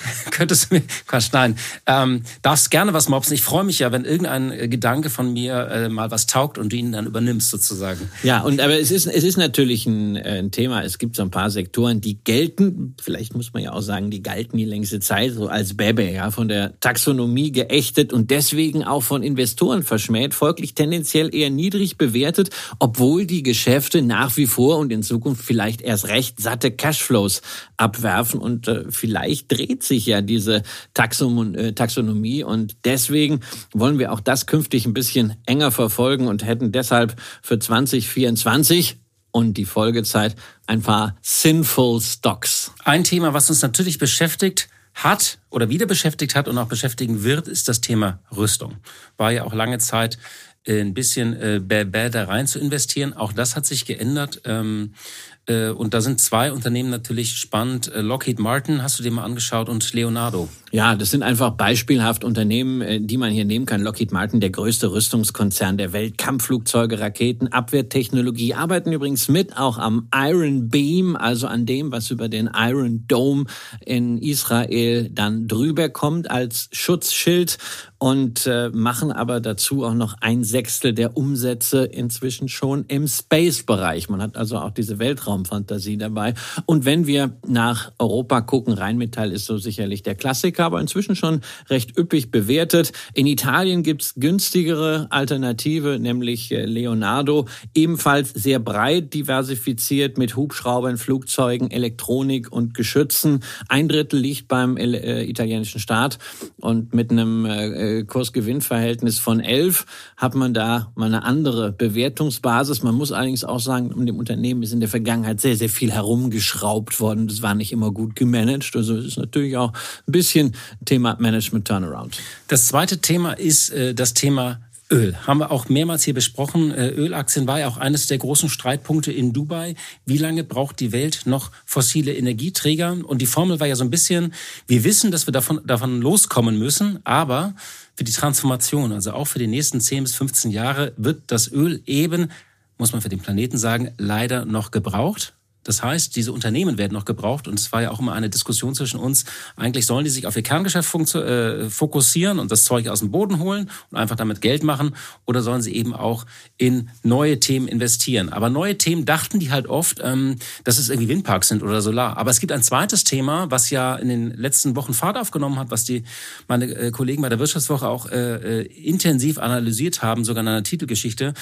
könntest du mir, Quatsch, nein, ähm, darfst gerne was mobsen. Ich freue mich ja, wenn irgendein äh, Gedanke von mir äh, mal was taugt und du ihn dann übernimmst sozusagen. Ja, und aber es ist, es ist natürlich ein, äh, ein Thema. Es gibt so ein paar Sektoren, die gelten, vielleicht muss man ja auch sagen, die galten die längste Zeit so als Bäbe, ja, von der Taxonomie geächtet und deswegen auch von Investoren verschmäht, folglich tendenziell eher niedrig bewertet, obwohl die Geschäfte nach wie vor und in Zukunft vielleicht erst recht satte Cashflows abwerfen. Und äh, vielleicht dreht sich ja diese Taxon äh, Taxonomie und deswegen wollen wir auch das künftig ein bisschen enger verfolgen und hätten deshalb für 2024 und die Folgezeit ein paar Sinful Stocks. Ein Thema, was uns natürlich beschäftigt hat oder wieder beschäftigt hat und auch beschäftigen wird, ist das Thema Rüstung. War ja auch lange Zeit äh, ein bisschen äh, bäh da rein zu investieren. Auch das hat sich geändert. Ähm, äh, und da sind zwei Unternehmen natürlich spannend. Äh, Lockheed Martin, hast du dir mal angeschaut, und Leonardo. Ja, das sind einfach beispielhaft Unternehmen, äh, die man hier nehmen kann. Lockheed Martin, der größte Rüstungskonzern der Welt, Kampfflugzeuge, Raketen, Abwehrtechnologie, arbeiten übrigens mit auch am Iron Beam, also an dem, was über den Iron Dome in Israel dann drüber kommt als Schutzschild und äh, machen aber dazu auch noch ein Sechstel der Umsätze inzwischen schon im Space-Bereich. Man hat also auch diese Weltraumfantasie dabei. Und wenn wir nach Europa gucken, Rheinmetall ist so sicherlich der Klassiker, aber inzwischen schon recht üppig bewertet. In Italien gibt's günstigere Alternative, nämlich äh, Leonardo, ebenfalls sehr breit diversifiziert mit Hubschraubern, Flugzeugen, Elektronik und Geschützen. Ein Drittel liegt beim äh, italienischen Staat und mit einem äh, äh, Kursgewinnverhältnis von 11 hat man da mal eine andere Bewertungsbasis. Man muss allerdings auch sagen, um dem Unternehmen ist in der Vergangenheit sehr, sehr viel herumgeschraubt worden. Das war nicht immer gut gemanagt. Also es ist natürlich auch ein bisschen Thema Management Turnaround. Das zweite Thema ist äh, das Thema Öl haben wir auch mehrmals hier besprochen. Äh, Ölaktien war ja auch eines der großen Streitpunkte in Dubai. Wie lange braucht die Welt noch fossile Energieträger? Und die Formel war ja so ein bisschen, wir wissen, dass wir davon, davon loskommen müssen, aber für die Transformation, also auch für die nächsten 10 bis 15 Jahre, wird das Öl eben, muss man für den Planeten sagen, leider noch gebraucht. Das heißt, diese Unternehmen werden noch gebraucht und es war ja auch immer eine Diskussion zwischen uns. Eigentlich sollen die sich auf ihr Kerngeschäft äh, fokussieren und das Zeug aus dem Boden holen und einfach damit Geld machen oder sollen sie eben auch in neue Themen investieren. Aber neue Themen dachten die halt oft, ähm, dass es irgendwie Windparks sind oder Solar. Aber es gibt ein zweites Thema, was ja in den letzten Wochen Fahrt aufgenommen hat, was die meine äh, Kollegen bei der Wirtschaftswoche auch äh, äh intensiv analysiert haben, sogar in einer Titelgeschichte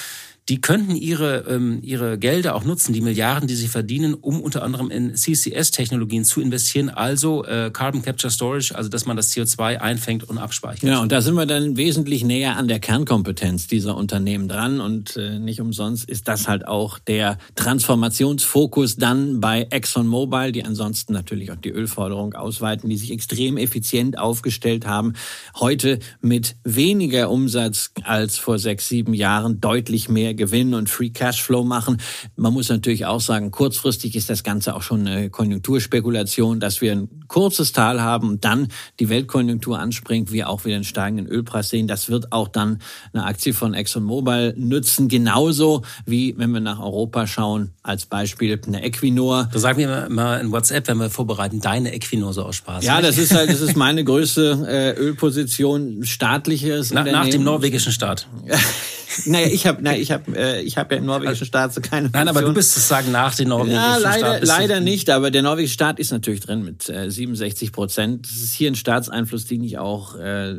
die könnten ihre, ähm, ihre Gelder auch nutzen, die Milliarden, die sie verdienen, um unter anderem in CCS-Technologien zu investieren, also äh, Carbon Capture Storage, also dass man das CO2 einfängt und abspeichert. Ja, und da sind wir dann wesentlich näher an der Kernkompetenz dieser Unternehmen dran und äh, nicht umsonst ist das halt auch der Transformationsfokus dann bei ExxonMobil, die ansonsten natürlich auch die Ölförderung ausweiten, die sich extrem effizient aufgestellt haben, heute mit weniger Umsatz als vor sechs, sieben Jahren deutlich mehr Gewinn und Free Cashflow machen. Man muss natürlich auch sagen, kurzfristig ist das Ganze auch schon eine Konjunkturspekulation, dass wir ein kurzes Tal haben und dann die Weltkonjunktur anspringt, wir auch wieder einen steigenden Ölpreis sehen. Das wird auch dann eine Aktie von ExxonMobil nützen, genauso wie wenn wir nach Europa schauen, als Beispiel eine Equinor. Da sagen wir mal in WhatsApp, wenn wir vorbereiten, deine Equinor so aus Spaß. Ja, das ist halt, das ist meine größte äh, Ölposition, staatliches Na, Nach dem norwegischen Staat. naja, ich habe, na, ich habe äh, ich habe ja im norwegischen Staat so keine Funktion. Nein, aber du bist sozusagen nach dem norwegischen ja, leider, Staat. Leider nicht, aber der norwegische Staat ist natürlich drin mit äh, 67 Prozent. Das ist hier ein Staatseinfluss, den ich auch äh,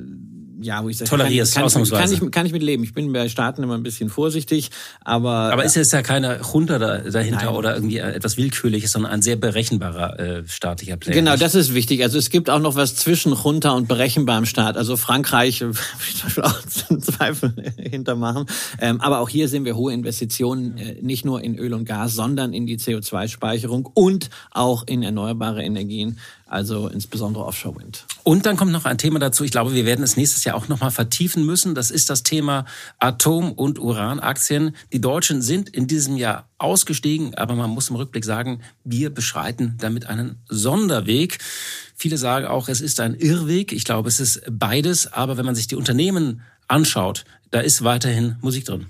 ja, wo ich sage, tolerierst, kann, kann, kann, ich, kann ich mit leben. Ich bin bei Staaten immer ein bisschen vorsichtig, aber aber ist jetzt ja keine Junta da, dahinter nein. oder irgendwie etwas willkürliches, sondern ein sehr berechenbarer äh, staatlicher Player. Genau, das ist wichtig. Also es gibt auch noch was zwischen Junta und berechenbarem Staat. Also Frankreich würde ich auch Zweifel hintermachen. Ähm, aber auch hier sehen wir hohe Investitionen, äh, nicht nur in Öl und Gas, sondern in die CO2-Speicherung und auch in erneuerbare Energien also insbesondere Offshore Wind. Und dann kommt noch ein Thema dazu, ich glaube, wir werden es nächstes Jahr auch noch mal vertiefen müssen. Das ist das Thema Atom- und Uranaktien. Die Deutschen sind in diesem Jahr ausgestiegen, aber man muss im Rückblick sagen, wir beschreiten damit einen Sonderweg. Viele sagen auch, es ist ein Irrweg. Ich glaube, es ist beides. Aber wenn man sich die Unternehmen anschaut, da ist weiterhin Musik drin.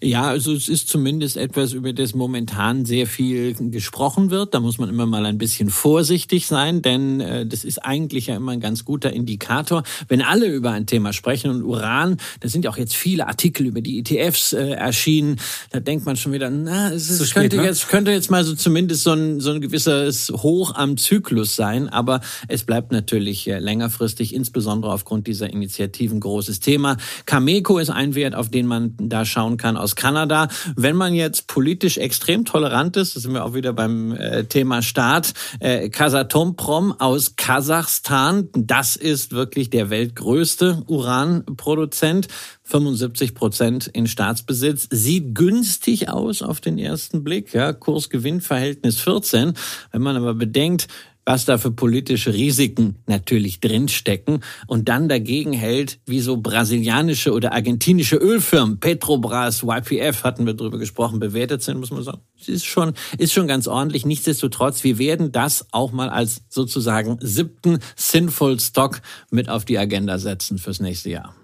Ja, also es ist zumindest etwas, über das momentan sehr viel gesprochen wird. Da muss man immer mal ein bisschen vorsichtig sein, denn äh, das ist eigentlich ja immer ein ganz guter Indikator. Wenn alle über ein Thema sprechen und Uran, da sind ja auch jetzt viele Artikel über die ETFs äh, erschienen, da denkt man schon wieder, na, es ist, spät, könnte, ne? jetzt, könnte jetzt mal so zumindest so ein, so ein gewisses Hoch am Zyklus sein, aber es bleibt natürlich äh, längerfristig, insbesondere aufgrund dieser Initiativen, großes Thema. Cameco ist ein Wert, auf den man da schauen kann aus Kanada. Wenn man jetzt politisch extrem tolerant ist, das sind wir auch wieder beim äh, Thema Staat, äh, Kasatomprom aus Kasachstan, das ist wirklich der weltgrößte Uranproduzent. 75 Prozent in Staatsbesitz. Sieht günstig aus auf den ersten Blick. Ja, Kurs-Gewinn-Verhältnis 14. Wenn man aber bedenkt, was da für politische Risiken natürlich drinstecken und dann dagegen hält, wie so brasilianische oder argentinische Ölfirmen, Petrobras, YPF, hatten wir drüber gesprochen, bewertet sind, muss man sagen. Ist schon, ist schon ganz ordentlich. Nichtsdestotrotz, wir werden das auch mal als sozusagen siebten Sinful Stock mit auf die Agenda setzen fürs nächste Jahr.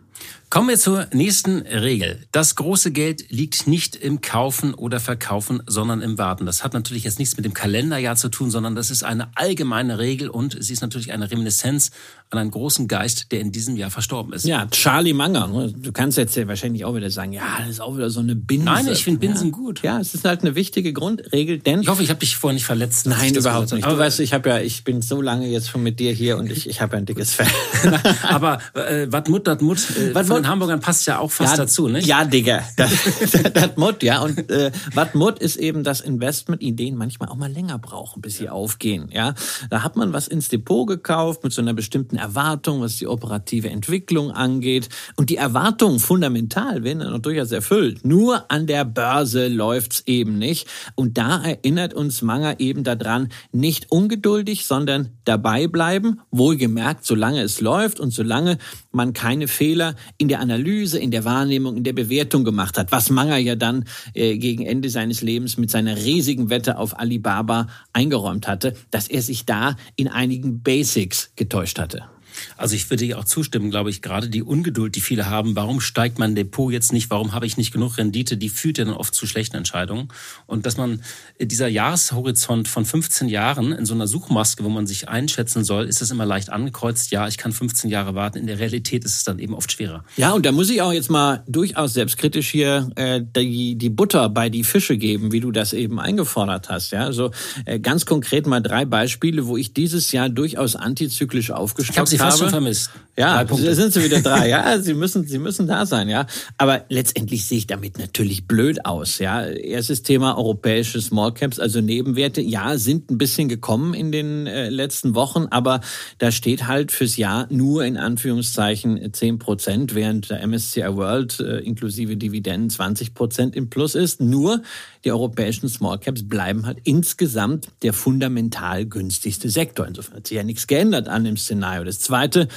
Kommen wir zur nächsten Regel. Das große Geld liegt nicht im Kaufen oder Verkaufen, sondern im Warten. Das hat natürlich jetzt nichts mit dem Kalenderjahr zu tun, sondern das ist eine allgemeine Regel und sie ist natürlich eine Reminiszenz an einen großen Geist, der in diesem Jahr verstorben ist. Ja, Charlie Manger. Ne? Du kannst jetzt ja wahrscheinlich auch wieder sagen, ja, das ist auch wieder so eine Binse. Nein, ich finde Binsen ja. gut. Ja, es ist halt eine wichtige Grundregel, denn... Ich hoffe, ich habe dich vorher nicht verletzt. Nein, überhaupt nicht. Aber weißt du, ich habe ja, ich bin so lange jetzt schon mit dir hier und ich, ich habe ja ein dickes Fell. Aber äh, wat Mut, dat Mut, äh, was den Hamburgern passt ja auch fast ja, dazu, ne? Ja, Digga. Das, das Mut, ja. Und äh, was Mut ist eben, dass Investmentideen manchmal auch mal länger brauchen, bis sie aufgehen. Ja, da hat man was ins Depot gekauft mit so einer bestimmten Erwartung, was die operative Entwicklung angeht. Und die Erwartungen fundamental werden dann durchaus erfüllt. Nur an der Börse läuft's eben nicht. Und da erinnert uns Manger eben daran, nicht ungeduldig, sondern dabei bleiben. Wohlgemerkt, solange es läuft und solange man keine Fehler in der Analyse, in der Wahrnehmung, in der Bewertung gemacht hat, was Manger ja dann äh, gegen Ende seines Lebens mit seiner riesigen Wette auf Alibaba eingeräumt hatte, dass er sich da in einigen Basics getäuscht hatte. Also ich würde dir auch zustimmen, glaube ich, gerade die Ungeduld, die viele haben, warum steigt mein Depot jetzt nicht, warum habe ich nicht genug Rendite, die führt ja dann oft zu schlechten Entscheidungen. Und dass man dieser Jahreshorizont von 15 Jahren in so einer Suchmaske, wo man sich einschätzen soll, ist es immer leicht angekreuzt, ja, ich kann 15 Jahre warten. In der Realität ist es dann eben oft schwerer. Ja, und da muss ich auch jetzt mal durchaus selbstkritisch hier äh, die, die Butter bei die Fische geben, wie du das eben eingefordert hast. Ja, also äh, ganz konkret mal drei Beispiele, wo ich dieses Jahr durchaus antizyklisch aufgestockt habe fast schon vermisst. Ja, sind sie wieder drei. Ja, sie müssen, sie müssen da sein. Ja, aber letztendlich sehe ich damit natürlich blöd aus. Ja, erstes Thema europäische Small Caps, also Nebenwerte. Ja, sind ein bisschen gekommen in den äh, letzten Wochen, aber da steht halt fürs Jahr nur in Anführungszeichen 10 Prozent, während der MSCI World äh, inklusive Dividenden 20 Prozent im Plus ist. Nur die europäischen Small Caps bleiben halt insgesamt der fundamental günstigste Sektor. Insofern hat sich ja nichts geändert an dem Szenario. Das zweite,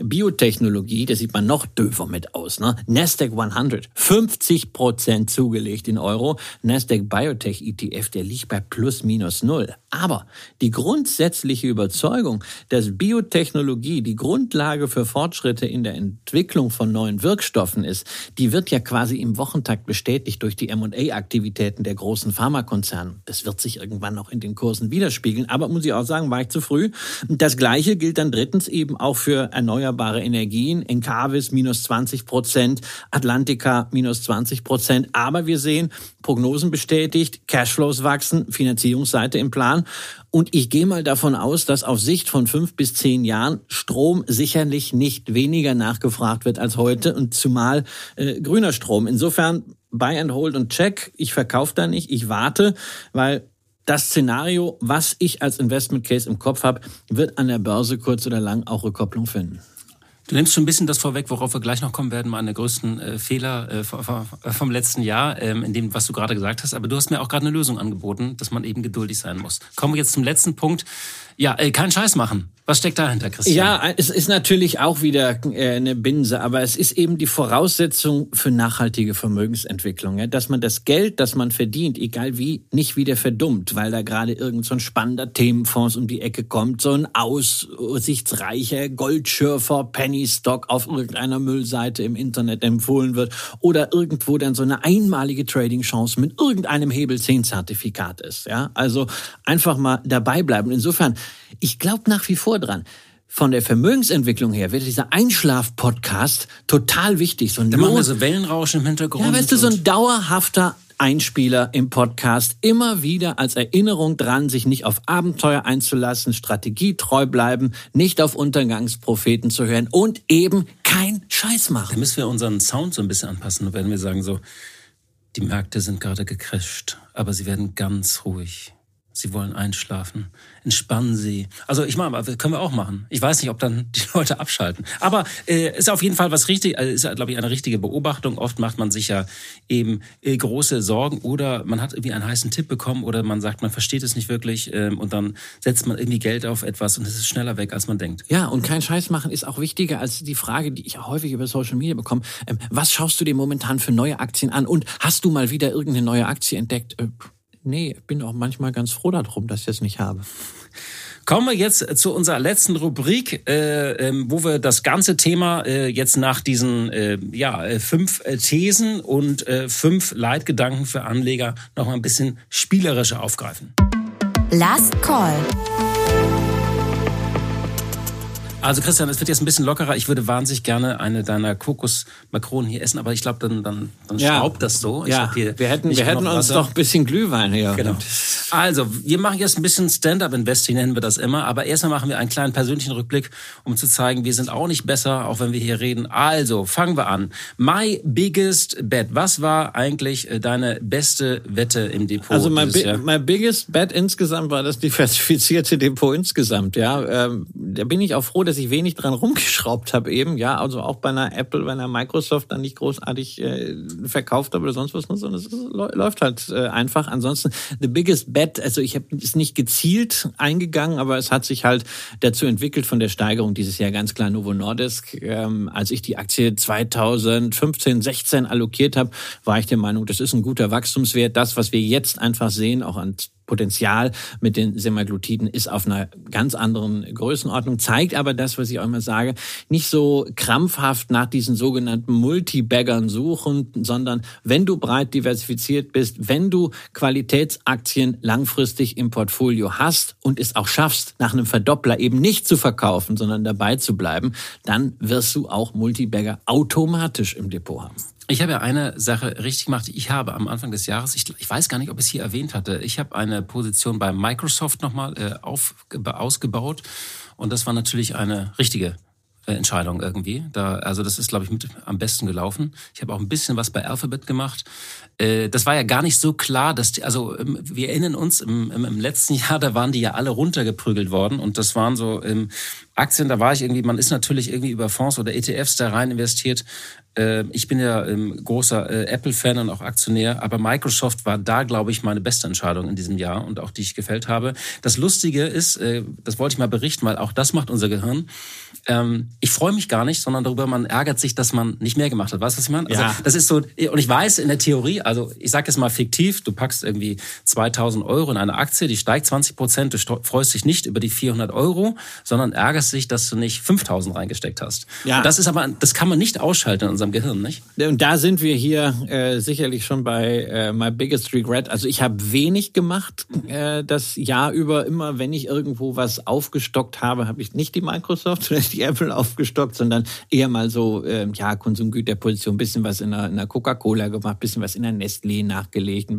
Biotechnologie, da sieht man noch döver mit aus. Ne? Nasdaq 100, 50 Prozent zugelegt in Euro. Nasdaq Biotech ETF, der liegt bei plus minus null. Aber die grundsätzliche Überzeugung, dass Biotechnologie die Grundlage für Fortschritte in der Entwicklung von neuen Wirkstoffen ist, die wird ja quasi im Wochentakt bestätigt durch die M&A-Aktivitäten der großen Pharmakonzerne. Das wird sich irgendwann noch in den Kursen widerspiegeln. Aber muss ich auch sagen, war ich zu früh. Das Gleiche gilt dann drittens eben auch für erneuerbare Energien. Encavis minus 20 Prozent, Atlantica minus 20 Prozent. Aber wir sehen, Prognosen bestätigt, Cashflows wachsen, Finanzierungsseite im Plan. Und ich gehe mal davon aus, dass auf Sicht von fünf bis zehn Jahren Strom sicherlich nicht weniger nachgefragt wird als heute und zumal äh, grüner Strom. Insofern Buy and Hold und Check. Ich verkaufe da nicht, ich warte, weil das Szenario, was ich als Investment Case im Kopf habe, wird an der Börse kurz oder lang auch Rückkopplung finden. Du nimmst schon ein bisschen das vorweg, worauf wir gleich noch kommen werden, meine größten äh, Fehler äh, vom letzten Jahr, ähm, in dem, was du gerade gesagt hast. Aber du hast mir auch gerade eine Lösung angeboten, dass man eben geduldig sein muss. Kommen wir jetzt zum letzten Punkt. Ja, äh, keinen Scheiß machen. Was steckt dahinter, Christian? Ja, es ist natürlich auch wieder äh, eine Binse, aber es ist eben die Voraussetzung für nachhaltige Vermögensentwicklung, ja, dass man das Geld, das man verdient, egal wie, nicht wieder verdummt, weil da gerade irgend so ein spannender Themenfonds um die Ecke kommt, so ein aussichtsreicher Goldschürfer Penny Stock auf irgendeiner Müllseite im Internet empfohlen wird oder irgendwo dann so eine einmalige Trading-Chance mit irgendeinem Hebel 10 Zertifikat ist. Ja, also einfach mal dabei bleiben. Insofern, ich glaube nach wie vor dran. Von der Vermögensentwicklung her wird dieser Einschlaf-Podcast total wichtig. So ein da machen wir so Wellenrauschen im Hintergrund. Ja, weißt du, so ein dauerhafter Einspieler im Podcast. Immer wieder als Erinnerung dran, sich nicht auf Abenteuer einzulassen, strategietreu bleiben, nicht auf Untergangspropheten zu hören und eben kein Scheiß machen. Da müssen wir unseren Sound so ein bisschen anpassen, wenn wir sagen so, die Märkte sind gerade gecrasht, aber sie werden ganz ruhig. Sie wollen einschlafen. Entspannen Sie. Also ich meine, können wir auch machen. Ich weiß nicht, ob dann die Leute abschalten. Aber äh, ist auf jeden Fall was richtig, äh, ist glaube ich eine richtige Beobachtung. Oft macht man sich ja eben äh, große Sorgen oder man hat irgendwie einen heißen Tipp bekommen oder man sagt, man versteht es nicht wirklich ähm, und dann setzt man irgendwie Geld auf etwas und es ist schneller weg, als man denkt. Ja, und kein Scheiß machen ist auch wichtiger als die Frage, die ich häufig über Social Media bekomme. Ähm, was schaust du dir momentan für neue Aktien an und hast du mal wieder irgendeine neue Aktie entdeckt? Äh, nee, bin auch manchmal ganz froh darum, dass ich es nicht habe. Kommen wir jetzt zu unserer letzten Rubrik, äh, äh, wo wir das ganze Thema äh, jetzt nach diesen äh, ja, äh, fünf äh, Thesen und äh, fünf Leitgedanken für Anleger noch mal ein bisschen spielerischer aufgreifen. Last Call. Also Christian, es wird jetzt ein bisschen lockerer. Ich würde wahnsinnig gerne eine deiner Kokosmakronen hier essen, aber ich glaube, dann, dann, dann ja. staubt das so. Ich ja, wir hätten, wir hätten uns doch ein bisschen Glühwein hier. Genau. Also, wir machen jetzt ein bisschen Stand-up-Investing, nennen wir das immer. Aber erstmal machen wir einen kleinen persönlichen Rückblick, um zu zeigen, wir sind auch nicht besser, auch wenn wir hier reden. Also, fangen wir an. My biggest bet. Was war eigentlich äh, deine beste Wette im Depot? Also, my, bi my biggest bet insgesamt war das diversifizierte Depot insgesamt. Ja, ähm, da bin ich auch froh, dass ich wenig dran rumgeschraubt habe eben, ja, also auch bei einer Apple, bei einer Microsoft dann nicht großartig äh, verkauft habe oder sonst was, sondern es läuft halt äh, einfach. Ansonsten the biggest bet, also ich habe es nicht gezielt eingegangen, aber es hat sich halt dazu entwickelt von der Steigerung dieses Jahr ganz klar Novo Nordisk. Ähm, als ich die Aktie 2015, 16 allokiert habe, war ich der Meinung, das ist ein guter Wachstumswert. Das, was wir jetzt einfach sehen, auch an Potenzial mit den Semaglutiden ist auf einer ganz anderen Größenordnung, zeigt aber das, was ich auch immer sage, nicht so krampfhaft nach diesen sogenannten Multibaggern suchen, sondern wenn du breit diversifiziert bist, wenn du Qualitätsaktien langfristig im Portfolio hast und es auch schaffst, nach einem Verdoppler eben nicht zu verkaufen, sondern dabei zu bleiben, dann wirst du auch Multibagger automatisch im Depot haben. Ich habe ja eine Sache richtig gemacht. Ich habe am Anfang des Jahres, ich, ich weiß gar nicht, ob ich es hier erwähnt hatte, ich habe eine Position bei Microsoft nochmal äh, auf, ausgebaut. Und das war natürlich eine richtige äh, Entscheidung irgendwie. Da, also das ist, glaube ich, mit am besten gelaufen. Ich habe auch ein bisschen was bei Alphabet gemacht. Äh, das war ja gar nicht so klar, dass die, also ähm, wir erinnern uns, im, im, im letzten Jahr, da waren die ja alle runtergeprügelt worden und das waren so ähm, Aktien, da war ich irgendwie, man ist natürlich irgendwie über Fonds oder ETFs da rein investiert. Äh, ich bin ja ähm, großer äh, Apple-Fan und auch Aktionär, aber Microsoft war da, glaube ich, meine beste Entscheidung in diesem Jahr und auch die ich gefällt habe. Das Lustige ist, äh, das wollte ich mal berichten, weil auch das macht unser Gehirn. Ähm, ich freue mich gar nicht, sondern darüber, man ärgert sich, dass man nicht mehr gemacht hat. Weißt du, was ich meine? Also, ja. das ist so, und ich weiß in der Theorie, also ich sage jetzt mal fiktiv, du packst irgendwie 2000 Euro in eine Aktie, die steigt 20 Prozent, du freust dich nicht über die 400 Euro, sondern ärgerst sich, dass du nicht 5000 reingesteckt hast. Ja. Und das ist aber, das kann man nicht ausschalten in unserem Gehirn, nicht? Und da sind wir hier äh, sicherlich schon bei äh, my biggest regret. Also ich habe wenig gemacht äh, das Jahr über. Immer wenn ich irgendwo was aufgestockt habe, habe ich nicht die Microsoft oder die Apple aufgestockt, sondern eher mal so, äh, ja, Konsumgüterposition, bisschen was in einer, in einer Coca-Cola gemacht, bisschen was in der Nestlé nachgelegt,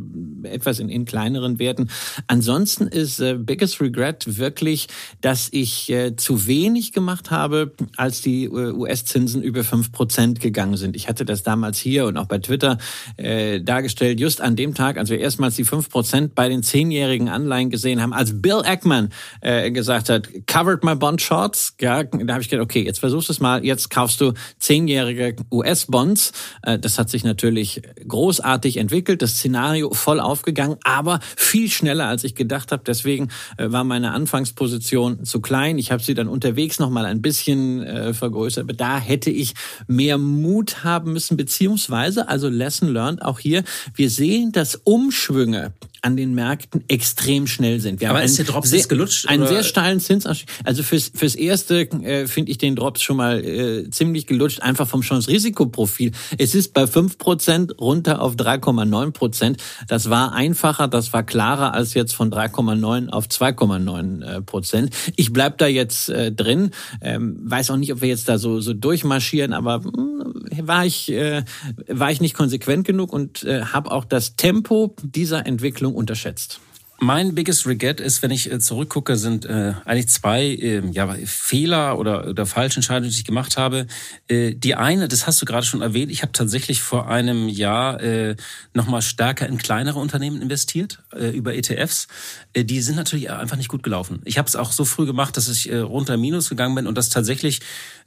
etwas in, in kleineren Werten. Ansonsten ist äh, biggest regret wirklich, dass ich äh, zu wenig wenig gemacht habe, als die äh, US-Zinsen über fünf Prozent gegangen sind. Ich hatte das damals hier und auch bei Twitter äh, dargestellt, just an dem Tag, als wir erstmals die fünf Prozent bei den zehnjährigen Anleihen gesehen haben, als Bill Ackman äh, gesagt hat, covered my bond shorts, ja, da habe ich gedacht, okay, jetzt versuchst du es mal, jetzt kaufst du zehnjährige US-Bonds. Äh, das hat sich natürlich großartig entwickelt, das Szenario voll aufgegangen, aber viel schneller, als ich gedacht habe. Deswegen äh, war meine Anfangsposition zu klein. Ich habe sie dann unterwegs noch mal ein bisschen äh, vergrößert. Aber da hätte ich mehr Mut haben müssen, beziehungsweise, also Lesson learned, auch hier, wir sehen, dass Umschwünge an den Märkten extrem schnell sind. Wir Aber ist der Drops sehr, gelutscht? Einen sehr steilen Zinsanstieg. Also fürs, fürs Erste äh, finde ich den Drops schon mal äh, ziemlich gelutscht, einfach vom Chance-Risikoprofil. Es ist bei fünf Prozent runter auf 3,9%. Prozent. Das war einfacher, das war klarer als jetzt von 3,9 auf 2,9 äh, Prozent. Ich bleib da jetzt äh, drin. Ähm, weiß auch nicht, ob wir jetzt da so, so durchmarschieren, aber mh, hm, war ich, äh, war ich nicht konsequent genug und äh, habe auch das Tempo dieser Entwicklung unterschätzt. Mein biggest regret ist, wenn ich äh, zurückgucke, sind äh, eigentlich zwei äh, ja, Fehler oder, oder falsche Entscheidungen, die ich gemacht habe. Äh, die eine, das hast du gerade schon erwähnt, ich habe tatsächlich vor einem Jahr äh, nochmal stärker in kleinere Unternehmen investiert äh, über ETFs. Äh, die sind natürlich einfach nicht gut gelaufen. Ich habe es auch so früh gemacht, dass ich äh, runter Minus gegangen bin und das tatsächlich,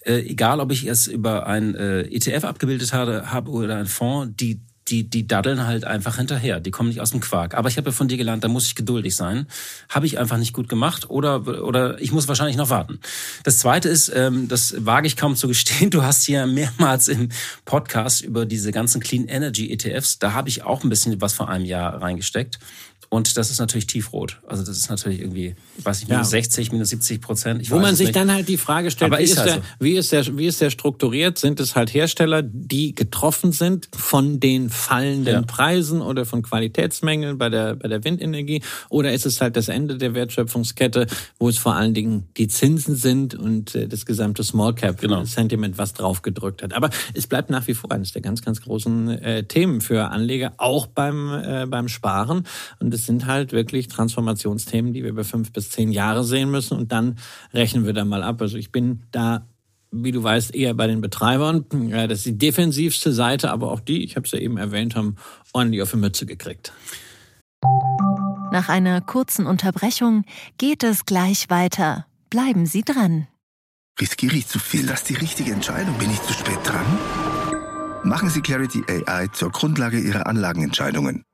äh, egal ob ich es über ein äh, ETF abgebildet habe, habe oder ein Fonds, die die, die daddeln halt einfach hinterher. Die kommen nicht aus dem Quark. Aber ich habe ja von dir gelernt, da muss ich geduldig sein. Habe ich einfach nicht gut gemacht oder, oder ich muss wahrscheinlich noch warten. Das Zweite ist, ähm, das wage ich kaum zu gestehen, du hast hier mehrmals im Podcast über diese ganzen Clean Energy ETFs, da habe ich auch ein bisschen was vor einem Jahr reingesteckt. Und das ist natürlich tiefrot. Also das ist natürlich irgendwie, weiß ich, minus ja. 60, minus 70 Prozent. Wo man sich nicht. dann halt die Frage stellt, wie ist, halt der, wie, ist der, wie ist der strukturiert? Sind es halt Hersteller, die getroffen sind von den fallenden ja. Preisen oder von Qualitätsmängeln bei der, bei der Windenergie? Oder ist es halt das Ende der Wertschöpfungskette, wo es vor allen Dingen die Zinsen sind und äh, das gesamte Small Cap genau. Sentiment, was draufgedrückt hat? Aber es bleibt nach wie vor eines der ganz, ganz großen äh, Themen für Anleger, auch beim, äh, beim Sparen. Und das sind halt wirklich Transformationsthemen, die wir über fünf bis zehn Jahre sehen müssen und dann rechnen wir da mal ab. Also ich bin da wie du weißt, eher bei den Betreibern. Das ist die defensivste Seite, aber auch die, ich habe es ja eben erwähnt, haben ordentlich auf die Mütze gekriegt. Nach einer kurzen Unterbrechung geht es gleich weiter. Bleiben Sie dran. Riskiere ich zu viel? Das ist die richtige Entscheidung. Bin ich zu spät dran? Machen Sie Clarity AI zur Grundlage Ihrer Anlagenentscheidungen.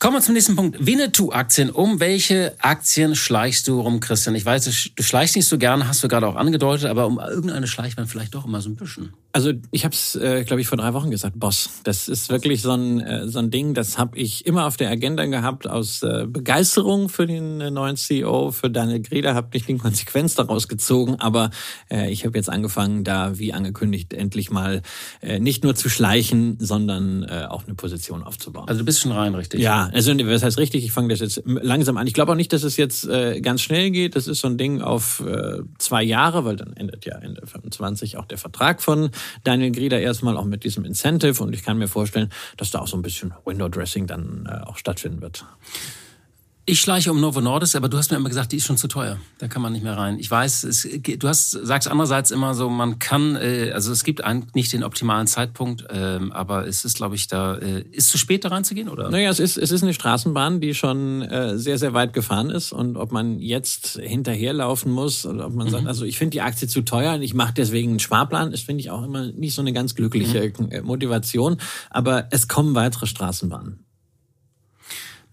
Kommen wir zum nächsten Punkt. Winnetou-Aktien. Um welche Aktien schleichst du rum, Christian? Ich weiß, du schleichst nicht so gerne, hast du gerade auch angedeutet, aber um irgendeine schleicht man vielleicht doch immer so ein bisschen. Also ich habe es, äh, glaube ich, vor drei Wochen gesagt, Boss. Das ist wirklich so ein, äh, so ein Ding, das habe ich immer auf der Agenda gehabt aus äh, Begeisterung für den äh, neuen CEO, für Daniel Grieder, habe nicht die Konsequenz daraus gezogen, aber äh, ich habe jetzt angefangen, da wie angekündigt endlich mal äh, nicht nur zu schleichen, sondern äh, auch eine Position aufzubauen. Also du bist schon rein, richtig? Ja, also was heißt richtig? Ich fange das jetzt langsam an. Ich glaube auch nicht, dass es jetzt äh, ganz schnell geht. Das ist so ein Ding auf äh, zwei Jahre, weil dann endet ja Ende 25 auch der Vertrag von Daniel Grieder erstmal auch mit diesem Incentive. Und ich kann mir vorstellen, dass da auch so ein bisschen Window Dressing dann äh, auch stattfinden wird. Ich schleiche um Novo Nordisk, aber du hast mir immer gesagt, die ist schon zu teuer. Da kann man nicht mehr rein. Ich weiß, es, du hast, sagst andererseits immer so, man kann, äh, also es gibt eigentlich nicht den optimalen Zeitpunkt, ähm, aber es ist, glaube ich, da, äh, ist zu spät da reinzugehen, oder? Naja, es ist, es ist eine Straßenbahn, die schon äh, sehr, sehr weit gefahren ist und ob man jetzt hinterherlaufen muss oder ob man mhm. sagt, also ich finde die Aktie zu teuer und ich mache deswegen einen Sparplan, das finde ich auch immer nicht so eine ganz glückliche mhm. Motivation, aber es kommen weitere Straßenbahnen.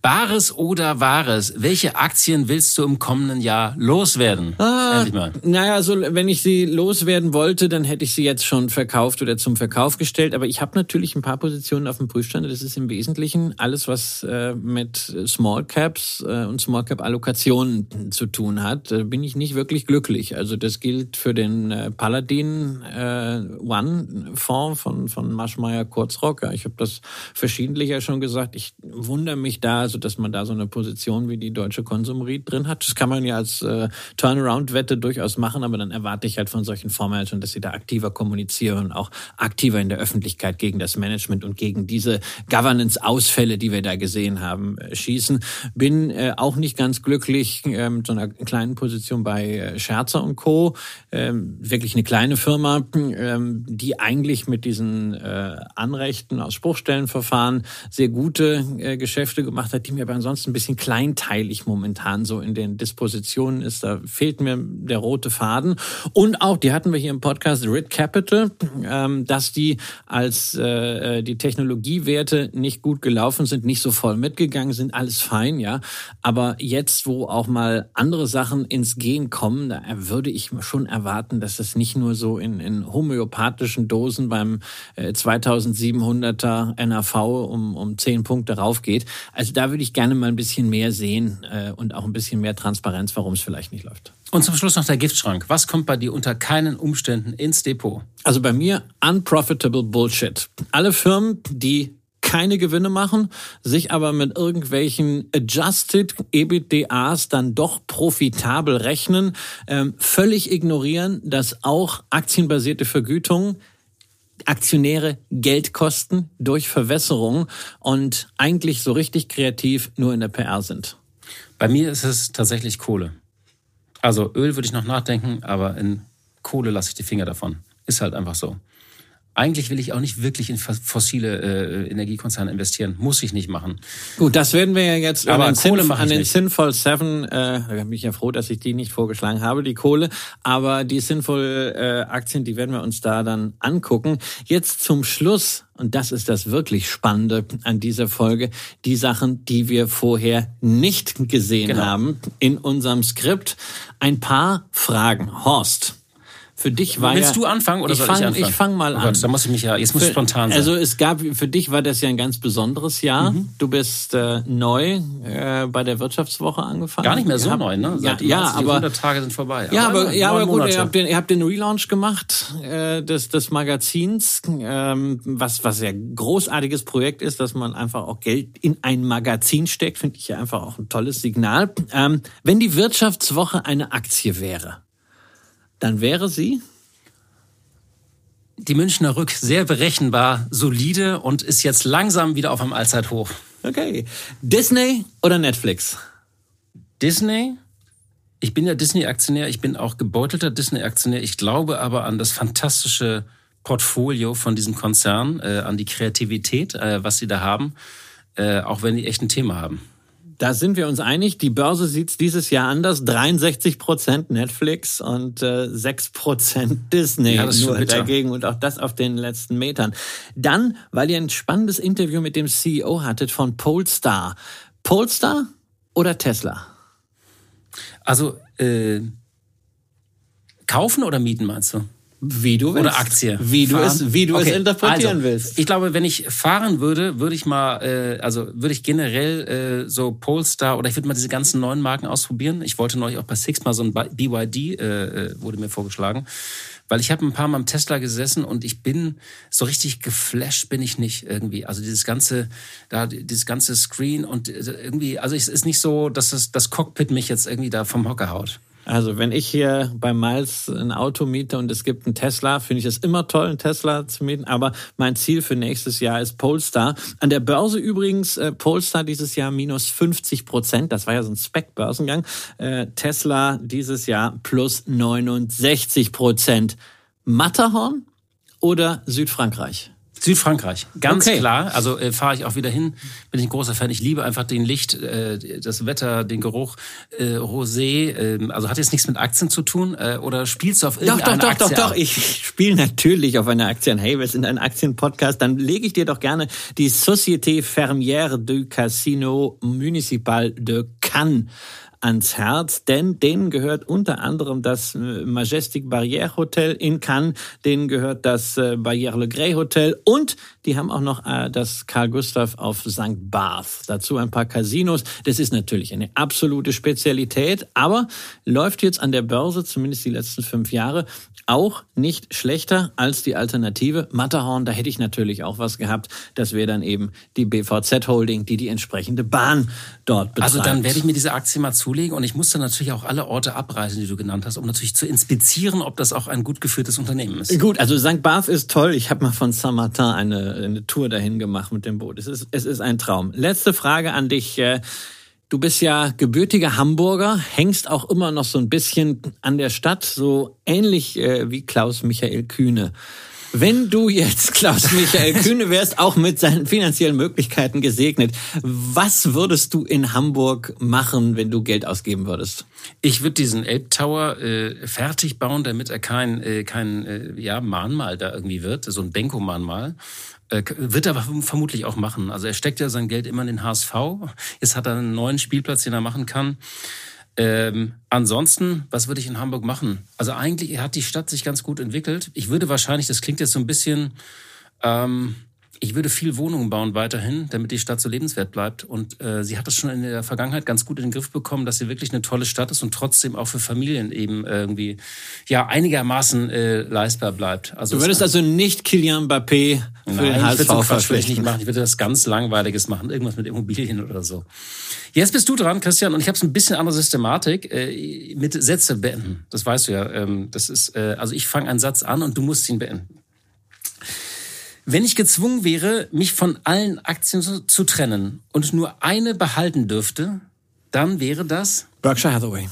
Bares oder Wahres? Welche Aktien willst du im kommenden Jahr loswerden? Ah, naja, also wenn ich sie loswerden wollte, dann hätte ich sie jetzt schon verkauft oder zum Verkauf gestellt. Aber ich habe natürlich ein paar Positionen auf dem Prüfstand. Das ist im Wesentlichen alles, was äh, mit Small Caps äh, und Small Cap Allokationen zu tun hat. Da bin ich nicht wirklich glücklich. Also das gilt für den äh, Paladin äh, One Fonds von von Maschmeyer Kurzrock. Ich habe das verschiedentlich ja schon gesagt. Ich wundere mich da also dass man da so eine Position wie die deutsche Konsumried drin hat. Das kann man ja als äh, Turnaround-Wette durchaus machen, aber dann erwarte ich halt von solchen Fondsmanagern, dass sie da aktiver kommunizieren und auch aktiver in der Öffentlichkeit gegen das Management und gegen diese Governance-Ausfälle, die wir da gesehen haben, äh, schießen. Bin äh, auch nicht ganz glücklich äh, mit so einer kleinen Position bei äh, Scherzer und Co. Ähm, wirklich eine kleine Firma, ähm, die eigentlich mit diesen äh, Anrechten aus Spruchstellenverfahren sehr gute äh, Geschäfte gemacht hat hat, die mir aber ansonsten ein bisschen kleinteilig momentan so in den Dispositionen ist. Da fehlt mir der rote Faden. Und auch, die hatten wir hier im Podcast, Rid Capital, ähm, dass die als äh, die Technologiewerte nicht gut gelaufen sind, nicht so voll mitgegangen sind, alles fein, ja. Aber jetzt, wo auch mal andere Sachen ins Gehen kommen, da würde ich schon erwarten, dass es nicht nur so in, in homöopathischen Dosen beim äh, 2700er NAV um, um 10 Punkte raufgeht. Also da würde ich gerne mal ein bisschen mehr sehen äh, und auch ein bisschen mehr Transparenz, warum es vielleicht nicht läuft. Und zum Schluss noch der Giftschrank. Was kommt bei dir unter keinen Umständen ins Depot? Also bei mir unprofitable Bullshit. Alle Firmen, die keine Gewinne machen, sich aber mit irgendwelchen Adjusted EBITDAs dann doch profitabel rechnen, ähm, völlig ignorieren, dass auch aktienbasierte Vergütungen Aktionäre Geld kosten durch Verwässerung und eigentlich so richtig kreativ nur in der PR sind? Bei mir ist es tatsächlich Kohle. Also Öl würde ich noch nachdenken, aber in Kohle lasse ich die Finger davon. Ist halt einfach so. Eigentlich will ich auch nicht wirklich in fossile äh, Energiekonzerne investieren. Muss ich nicht machen. Gut, das werden wir ja jetzt Aber an den, Kohle Sin an den Sinful Seven, äh, da bin ich ja froh, dass ich die nicht vorgeschlagen habe, die Kohle. Aber die Sinful äh, Aktien, die werden wir uns da dann angucken. Jetzt zum Schluss, und das ist das wirklich Spannende an dieser Folge, die Sachen, die wir vorher nicht gesehen genau. haben in unserem Skript. Ein paar Fragen. Horst. Für dich war Willst ja, du anfangen oder ich soll fang, ich anfangen? Ich fange mal oh an. Gott, da muss ich mich ja, jetzt muss ich spontan sein. Also es gab, für dich war das ja ein ganz besonderes Jahr. Mhm. Du bist äh, neu äh, bei der Wirtschaftswoche angefangen. Gar nicht mehr so neu, ne? Seit ja, ja aber 100 Tage sind vorbei. Ja, aber, aber ja, aber gut, ihr habt, den, ihr habt den Relaunch gemacht äh, des, des Magazins, ähm, was was ja großartiges Projekt ist, dass man einfach auch Geld in ein Magazin steckt, finde ich ja einfach auch ein tolles Signal. Ähm, wenn die Wirtschaftswoche eine Aktie wäre, dann wäre sie die Münchner Rück sehr berechenbar, solide und ist jetzt langsam wieder auf einem Allzeithoch. Okay. Disney oder Netflix? Disney. Ich bin ja Disney-Aktionär, ich bin auch gebeutelter Disney-Aktionär. Ich glaube aber an das fantastische Portfolio von diesem Konzern, äh, an die Kreativität, äh, was sie da haben, äh, auch wenn die echt ein Thema haben. Da sind wir uns einig. Die Börse sieht's dieses Jahr anders. 63 Prozent Netflix und äh, 6 Prozent Disney ja, nur dagegen und auch das auf den letzten Metern. Dann, weil ihr ein spannendes Interview mit dem CEO hattet von Polestar. Polestar oder Tesla? Also äh, kaufen oder mieten meinst du? Wie du willst. Oder Aktie. Wie du es, wie du okay. es interpretieren also, willst. Ich glaube, wenn ich fahren würde, würde ich mal, äh, also würde ich generell äh, so Polestar oder ich würde mal diese ganzen neuen Marken ausprobieren. Ich wollte neulich auch bei Six mal so ein BYD, äh, äh, wurde mir vorgeschlagen. Weil ich habe ein paar Mal im Tesla gesessen und ich bin so richtig geflasht bin ich nicht irgendwie. Also dieses ganze, da dieses ganze Screen und äh, irgendwie, also es ist nicht so, dass das, das Cockpit mich jetzt irgendwie da vom Hocker haut. Also wenn ich hier bei Miles ein Auto miete und es gibt einen Tesla, finde ich es immer toll, einen Tesla zu mieten. Aber mein Ziel für nächstes Jahr ist Polestar. An der Börse übrigens äh, Polestar dieses Jahr minus 50 Prozent. Das war ja so ein Spec-Börsengang. Äh, Tesla dieses Jahr plus 69 Prozent. Matterhorn oder Südfrankreich? Südfrankreich, ganz okay. klar. Also äh, fahre ich auch wieder hin. Bin ich ein großer Fan. Ich liebe einfach den Licht, äh, das Wetter, den Geruch, äh, Rosé. Äh, also hat jetzt nichts mit Aktien zu tun äh, oder spielst du auf irgendeine doch, doch, Aktie? Doch, doch, doch, Ich spiele natürlich auf eine Aktie. Hey, wir sind ein Aktienpodcast. Dann lege ich dir doch gerne die Société Fermière du Casino Municipal de Cannes ans Herz, denn denen gehört unter anderem das äh, Majestic Barrière Hotel in Cannes, denen gehört das äh, Barrière Le Gray Hotel und die haben auch noch äh, das Carl Gustav auf St. Barth. Dazu ein paar Casinos. Das ist natürlich eine absolute Spezialität, aber läuft jetzt an der Börse, zumindest die letzten fünf Jahre, auch nicht schlechter als die Alternative. Matterhorn, da hätte ich natürlich auch was gehabt. Das wäre dann eben die BVZ Holding, die die entsprechende Bahn dort betreibt. Also dann werde ich mir diese Aktie mal zulegen und ich muss dann natürlich auch alle Orte abreisen, die du genannt hast, um natürlich zu inspizieren, ob das auch ein gut geführtes Unternehmen ist. Gut, also St. Barth ist toll. Ich habe mal von Saint-Martin eine, eine Tour dahin gemacht mit dem Boot. Es ist, es ist ein Traum. Letzte Frage an dich. Äh, Du bist ja gebürtiger Hamburger, hängst auch immer noch so ein bisschen an der Stadt, so ähnlich äh, wie Klaus Michael Kühne. Wenn du jetzt Klaus Michael Kühne wärst, auch mit seinen finanziellen Möglichkeiten gesegnet, was würdest du in Hamburg machen, wenn du Geld ausgeben würdest? Ich würde diesen Elbtower äh, fertig bauen, damit er kein, äh, kein äh, ja, Mahnmal da irgendwie wird, so ein Benko-Mahnmal. Äh, wird er vermutlich auch machen. Also er steckt ja sein Geld immer in den HSV. Jetzt hat er einen neuen Spielplatz, den er machen kann. Ähm, ansonsten, was würde ich in Hamburg machen? Also eigentlich hat die Stadt sich ganz gut entwickelt. Ich würde wahrscheinlich, das klingt jetzt so ein bisschen, ähm, ich würde viel Wohnungen bauen weiterhin, damit die Stadt so lebenswert bleibt. Und äh, sie hat das schon in der Vergangenheit ganz gut in den Griff bekommen, dass sie wirklich eine tolle Stadt ist und trotzdem auch für Familien eben irgendwie ja einigermaßen äh, leistbar bleibt. Also du würdest also nicht Kilian Mbappé für Nein, den HSV so ich nicht machen. Ich würde das ganz langweiliges machen, irgendwas mit Immobilien oder so. Jetzt bist du dran, Christian, und ich habe so ein bisschen andere Systematik äh, mit Sätze beenden. Das weißt du ja. Ähm, das ist äh, also ich fange einen Satz an und du musst ihn beenden. Wenn ich gezwungen wäre, mich von allen Aktien zu, zu trennen und nur eine behalten dürfte, dann wäre das Berkshire Hathaway.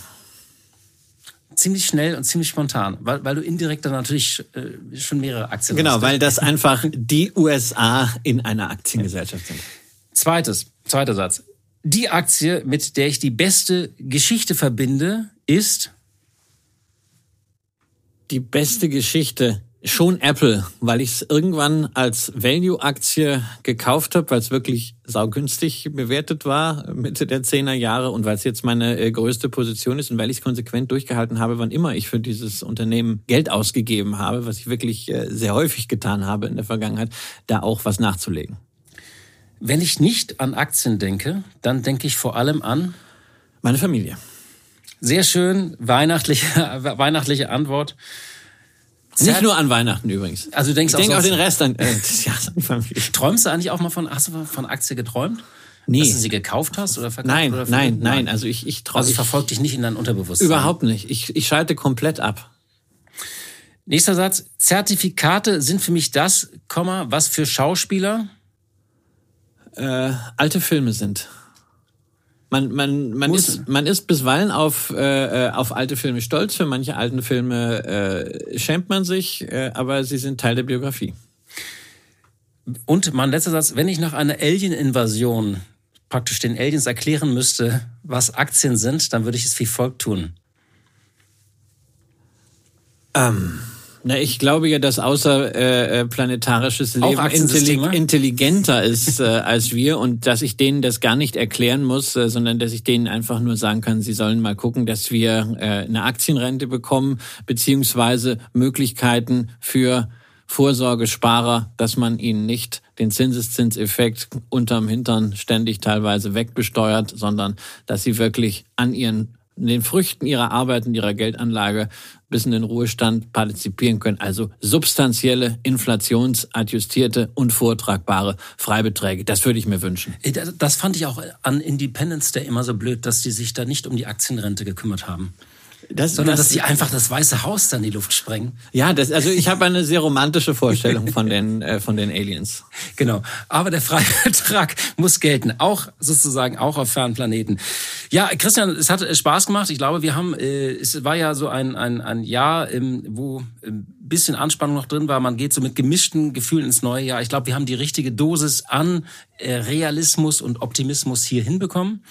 Ziemlich schnell und ziemlich spontan, weil, weil du indirekt dann natürlich äh, schon mehrere Aktien genau, hast. Genau, weil das einfach die USA in einer Aktiengesellschaft sind. Zweites, zweiter Satz. Die Aktie, mit der ich die beste Geschichte verbinde, ist die beste Geschichte Schon Apple, weil ich es irgendwann als Value-Aktie gekauft habe, weil es wirklich saugünstig bewertet war Mitte der Zehner Jahre und weil es jetzt meine äh, größte Position ist und weil ich es konsequent durchgehalten habe, wann immer ich für dieses Unternehmen Geld ausgegeben habe, was ich wirklich äh, sehr häufig getan habe in der Vergangenheit, da auch was nachzulegen. Wenn ich nicht an Aktien denke, dann denke ich vor allem an meine Familie. Sehr schön, weihnachtliche, weihnachtliche Antwort. Nicht nur an Weihnachten übrigens. Also du denkst ich denke auch den Rest an, äh, des Jahres. Träumst du eigentlich auch mal von, hast du von Aktie geträumt? Nee. Dass du sie gekauft hast oder verkauft? Nein, oder nein, nein. Also ich, ich träume. Also ich verfolge dich nicht in dein Unterbewusstsein. Überhaupt nicht. Ich, ich schalte komplett ab. Nächster Satz. Zertifikate sind für mich das, was für Schauspieler äh, alte Filme sind. Man, man, man, ist, man ist bisweilen auf, äh, auf alte Filme stolz. Für manche alten Filme äh, schämt man sich, äh, aber sie sind Teil der Biografie. Und mein letzter Satz, wenn ich nach einer Alien-Invasion praktisch den Aliens erklären müsste, was Aktien sind, dann würde ich es wie folgt tun. Ähm. Na, ich glaube ja, dass außerplanetarisches äh, äh Leben intellig intelligenter ist äh, als wir und dass ich denen das gar nicht erklären muss, äh, sondern dass ich denen einfach nur sagen kann, sie sollen mal gucken, dass wir äh, eine Aktienrente bekommen, beziehungsweise Möglichkeiten für Vorsorgesparer, dass man ihnen nicht den Zinseszinseffekt unterm Hintern ständig teilweise wegbesteuert, sondern dass sie wirklich an ihren den Früchten ihrer Arbeit und ihrer Geldanlage bis in den Ruhestand partizipieren können. Also substanzielle, inflationsadjustierte und vortragbare Freibeträge. Das würde ich mir wünschen. Äh, das fand ich auch an Independence Day immer so blöd, dass die sich da nicht um die Aktienrente gekümmert haben. Das, sondern das, dass sie einfach das Weiße Haus dann in die Luft sprengen. Ja, das, also ich habe eine sehr romantische Vorstellung von den äh, von den Aliens. Genau, aber der Freibetrag muss gelten, auch sozusagen auch auf fernen Planeten. Ja, Christian, es hat Spaß gemacht. Ich glaube, wir haben, äh, es war ja so ein ein, ein Jahr, ähm, wo ein bisschen Anspannung noch drin war. Man geht so mit gemischten Gefühlen ins neue Jahr. Ich glaube, wir haben die richtige Dosis an äh, Realismus und Optimismus hier hinbekommen.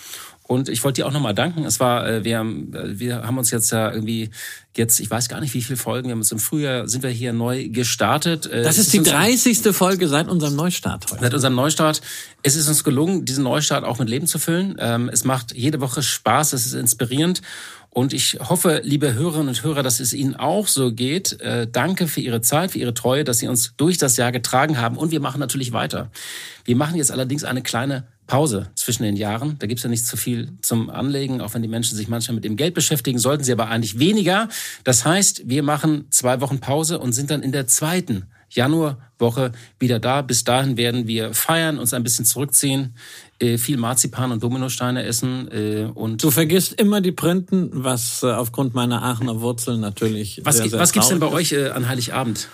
Und ich wollte dir auch nochmal danken. Es war, äh, wir haben, äh, wir haben uns jetzt ja irgendwie jetzt, ich weiß gar nicht, wie viele Folgen, wir haben uns im Frühjahr, sind wir hier neu gestartet. Äh, das ist, ist die 30. Folge seit unserem Neustart heute. Seit unserem Neustart. Es ist uns gelungen, diesen Neustart auch mit Leben zu füllen. Ähm, es macht jede Woche Spaß, es ist inspirierend. Und ich hoffe, liebe Hörerinnen und Hörer, dass es Ihnen auch so geht. danke für Ihre Zeit, für Ihre Treue, dass Sie uns durch das Jahr getragen haben. Und wir machen natürlich weiter. Wir machen jetzt allerdings eine kleine Pause zwischen den Jahren. Da gibt's ja nicht zu viel zum Anlegen, auch wenn die Menschen sich manchmal mit dem Geld beschäftigen, sollten sie aber eigentlich weniger. Das heißt, wir machen zwei Wochen Pause und sind dann in der zweiten Januarwoche wieder da. Bis dahin werden wir feiern, uns ein bisschen zurückziehen, äh, viel Marzipan und Dominosteine essen. Äh, und du vergisst immer die Printen, was äh, aufgrund meiner Aachener Wurzeln natürlich. Was, sehr, sehr was gibt's denn bei euch an Heiligabend?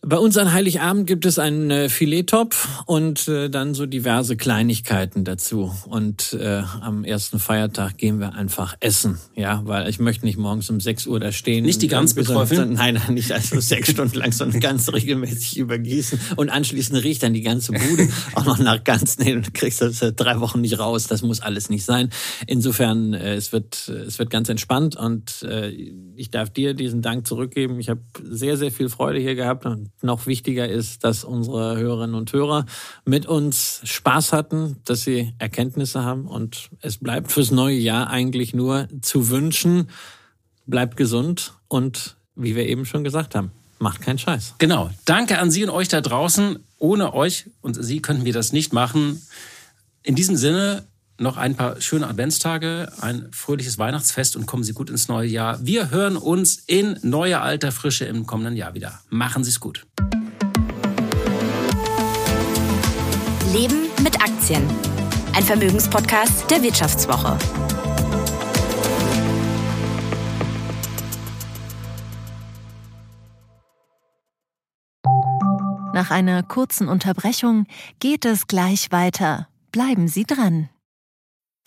Bei uns an Heiligabend gibt es einen äh, Filettopf und äh, dann so diverse Kleinigkeiten dazu. Und äh, am ersten Feiertag gehen wir einfach essen, ja, weil ich möchte nicht morgens um 6 Uhr da stehen. Nicht die ganz betroffen? Nein, nicht also sechs Stunden lang, sondern ganz regelmäßig übergießen. Und anschließend riecht dann die ganze Bude auch noch nach ganz, nee, du kriegst das äh, drei Wochen nicht raus. Das muss alles nicht sein. Insofern, äh, es wird, es wird ganz entspannt und äh, ich darf dir diesen Dank zurückgeben. Ich habe sehr, sehr viel Freude hier gehabt und noch wichtiger ist, dass unsere Hörerinnen und Hörer mit uns Spaß hatten, dass sie Erkenntnisse haben. Und es bleibt fürs neue Jahr eigentlich nur zu wünschen, bleibt gesund und wie wir eben schon gesagt haben, macht keinen Scheiß. Genau. Danke an Sie und euch da draußen. Ohne euch und Sie könnten wir das nicht machen. In diesem Sinne, noch ein paar schöne Adventstage, ein fröhliches Weihnachtsfest und kommen Sie gut ins neue Jahr. Wir hören uns in neuer alter Frische im kommenden Jahr wieder. Machen Sie es gut. Leben mit Aktien. Ein Vermögenspodcast der Wirtschaftswoche. Nach einer kurzen Unterbrechung geht es gleich weiter. Bleiben Sie dran.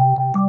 You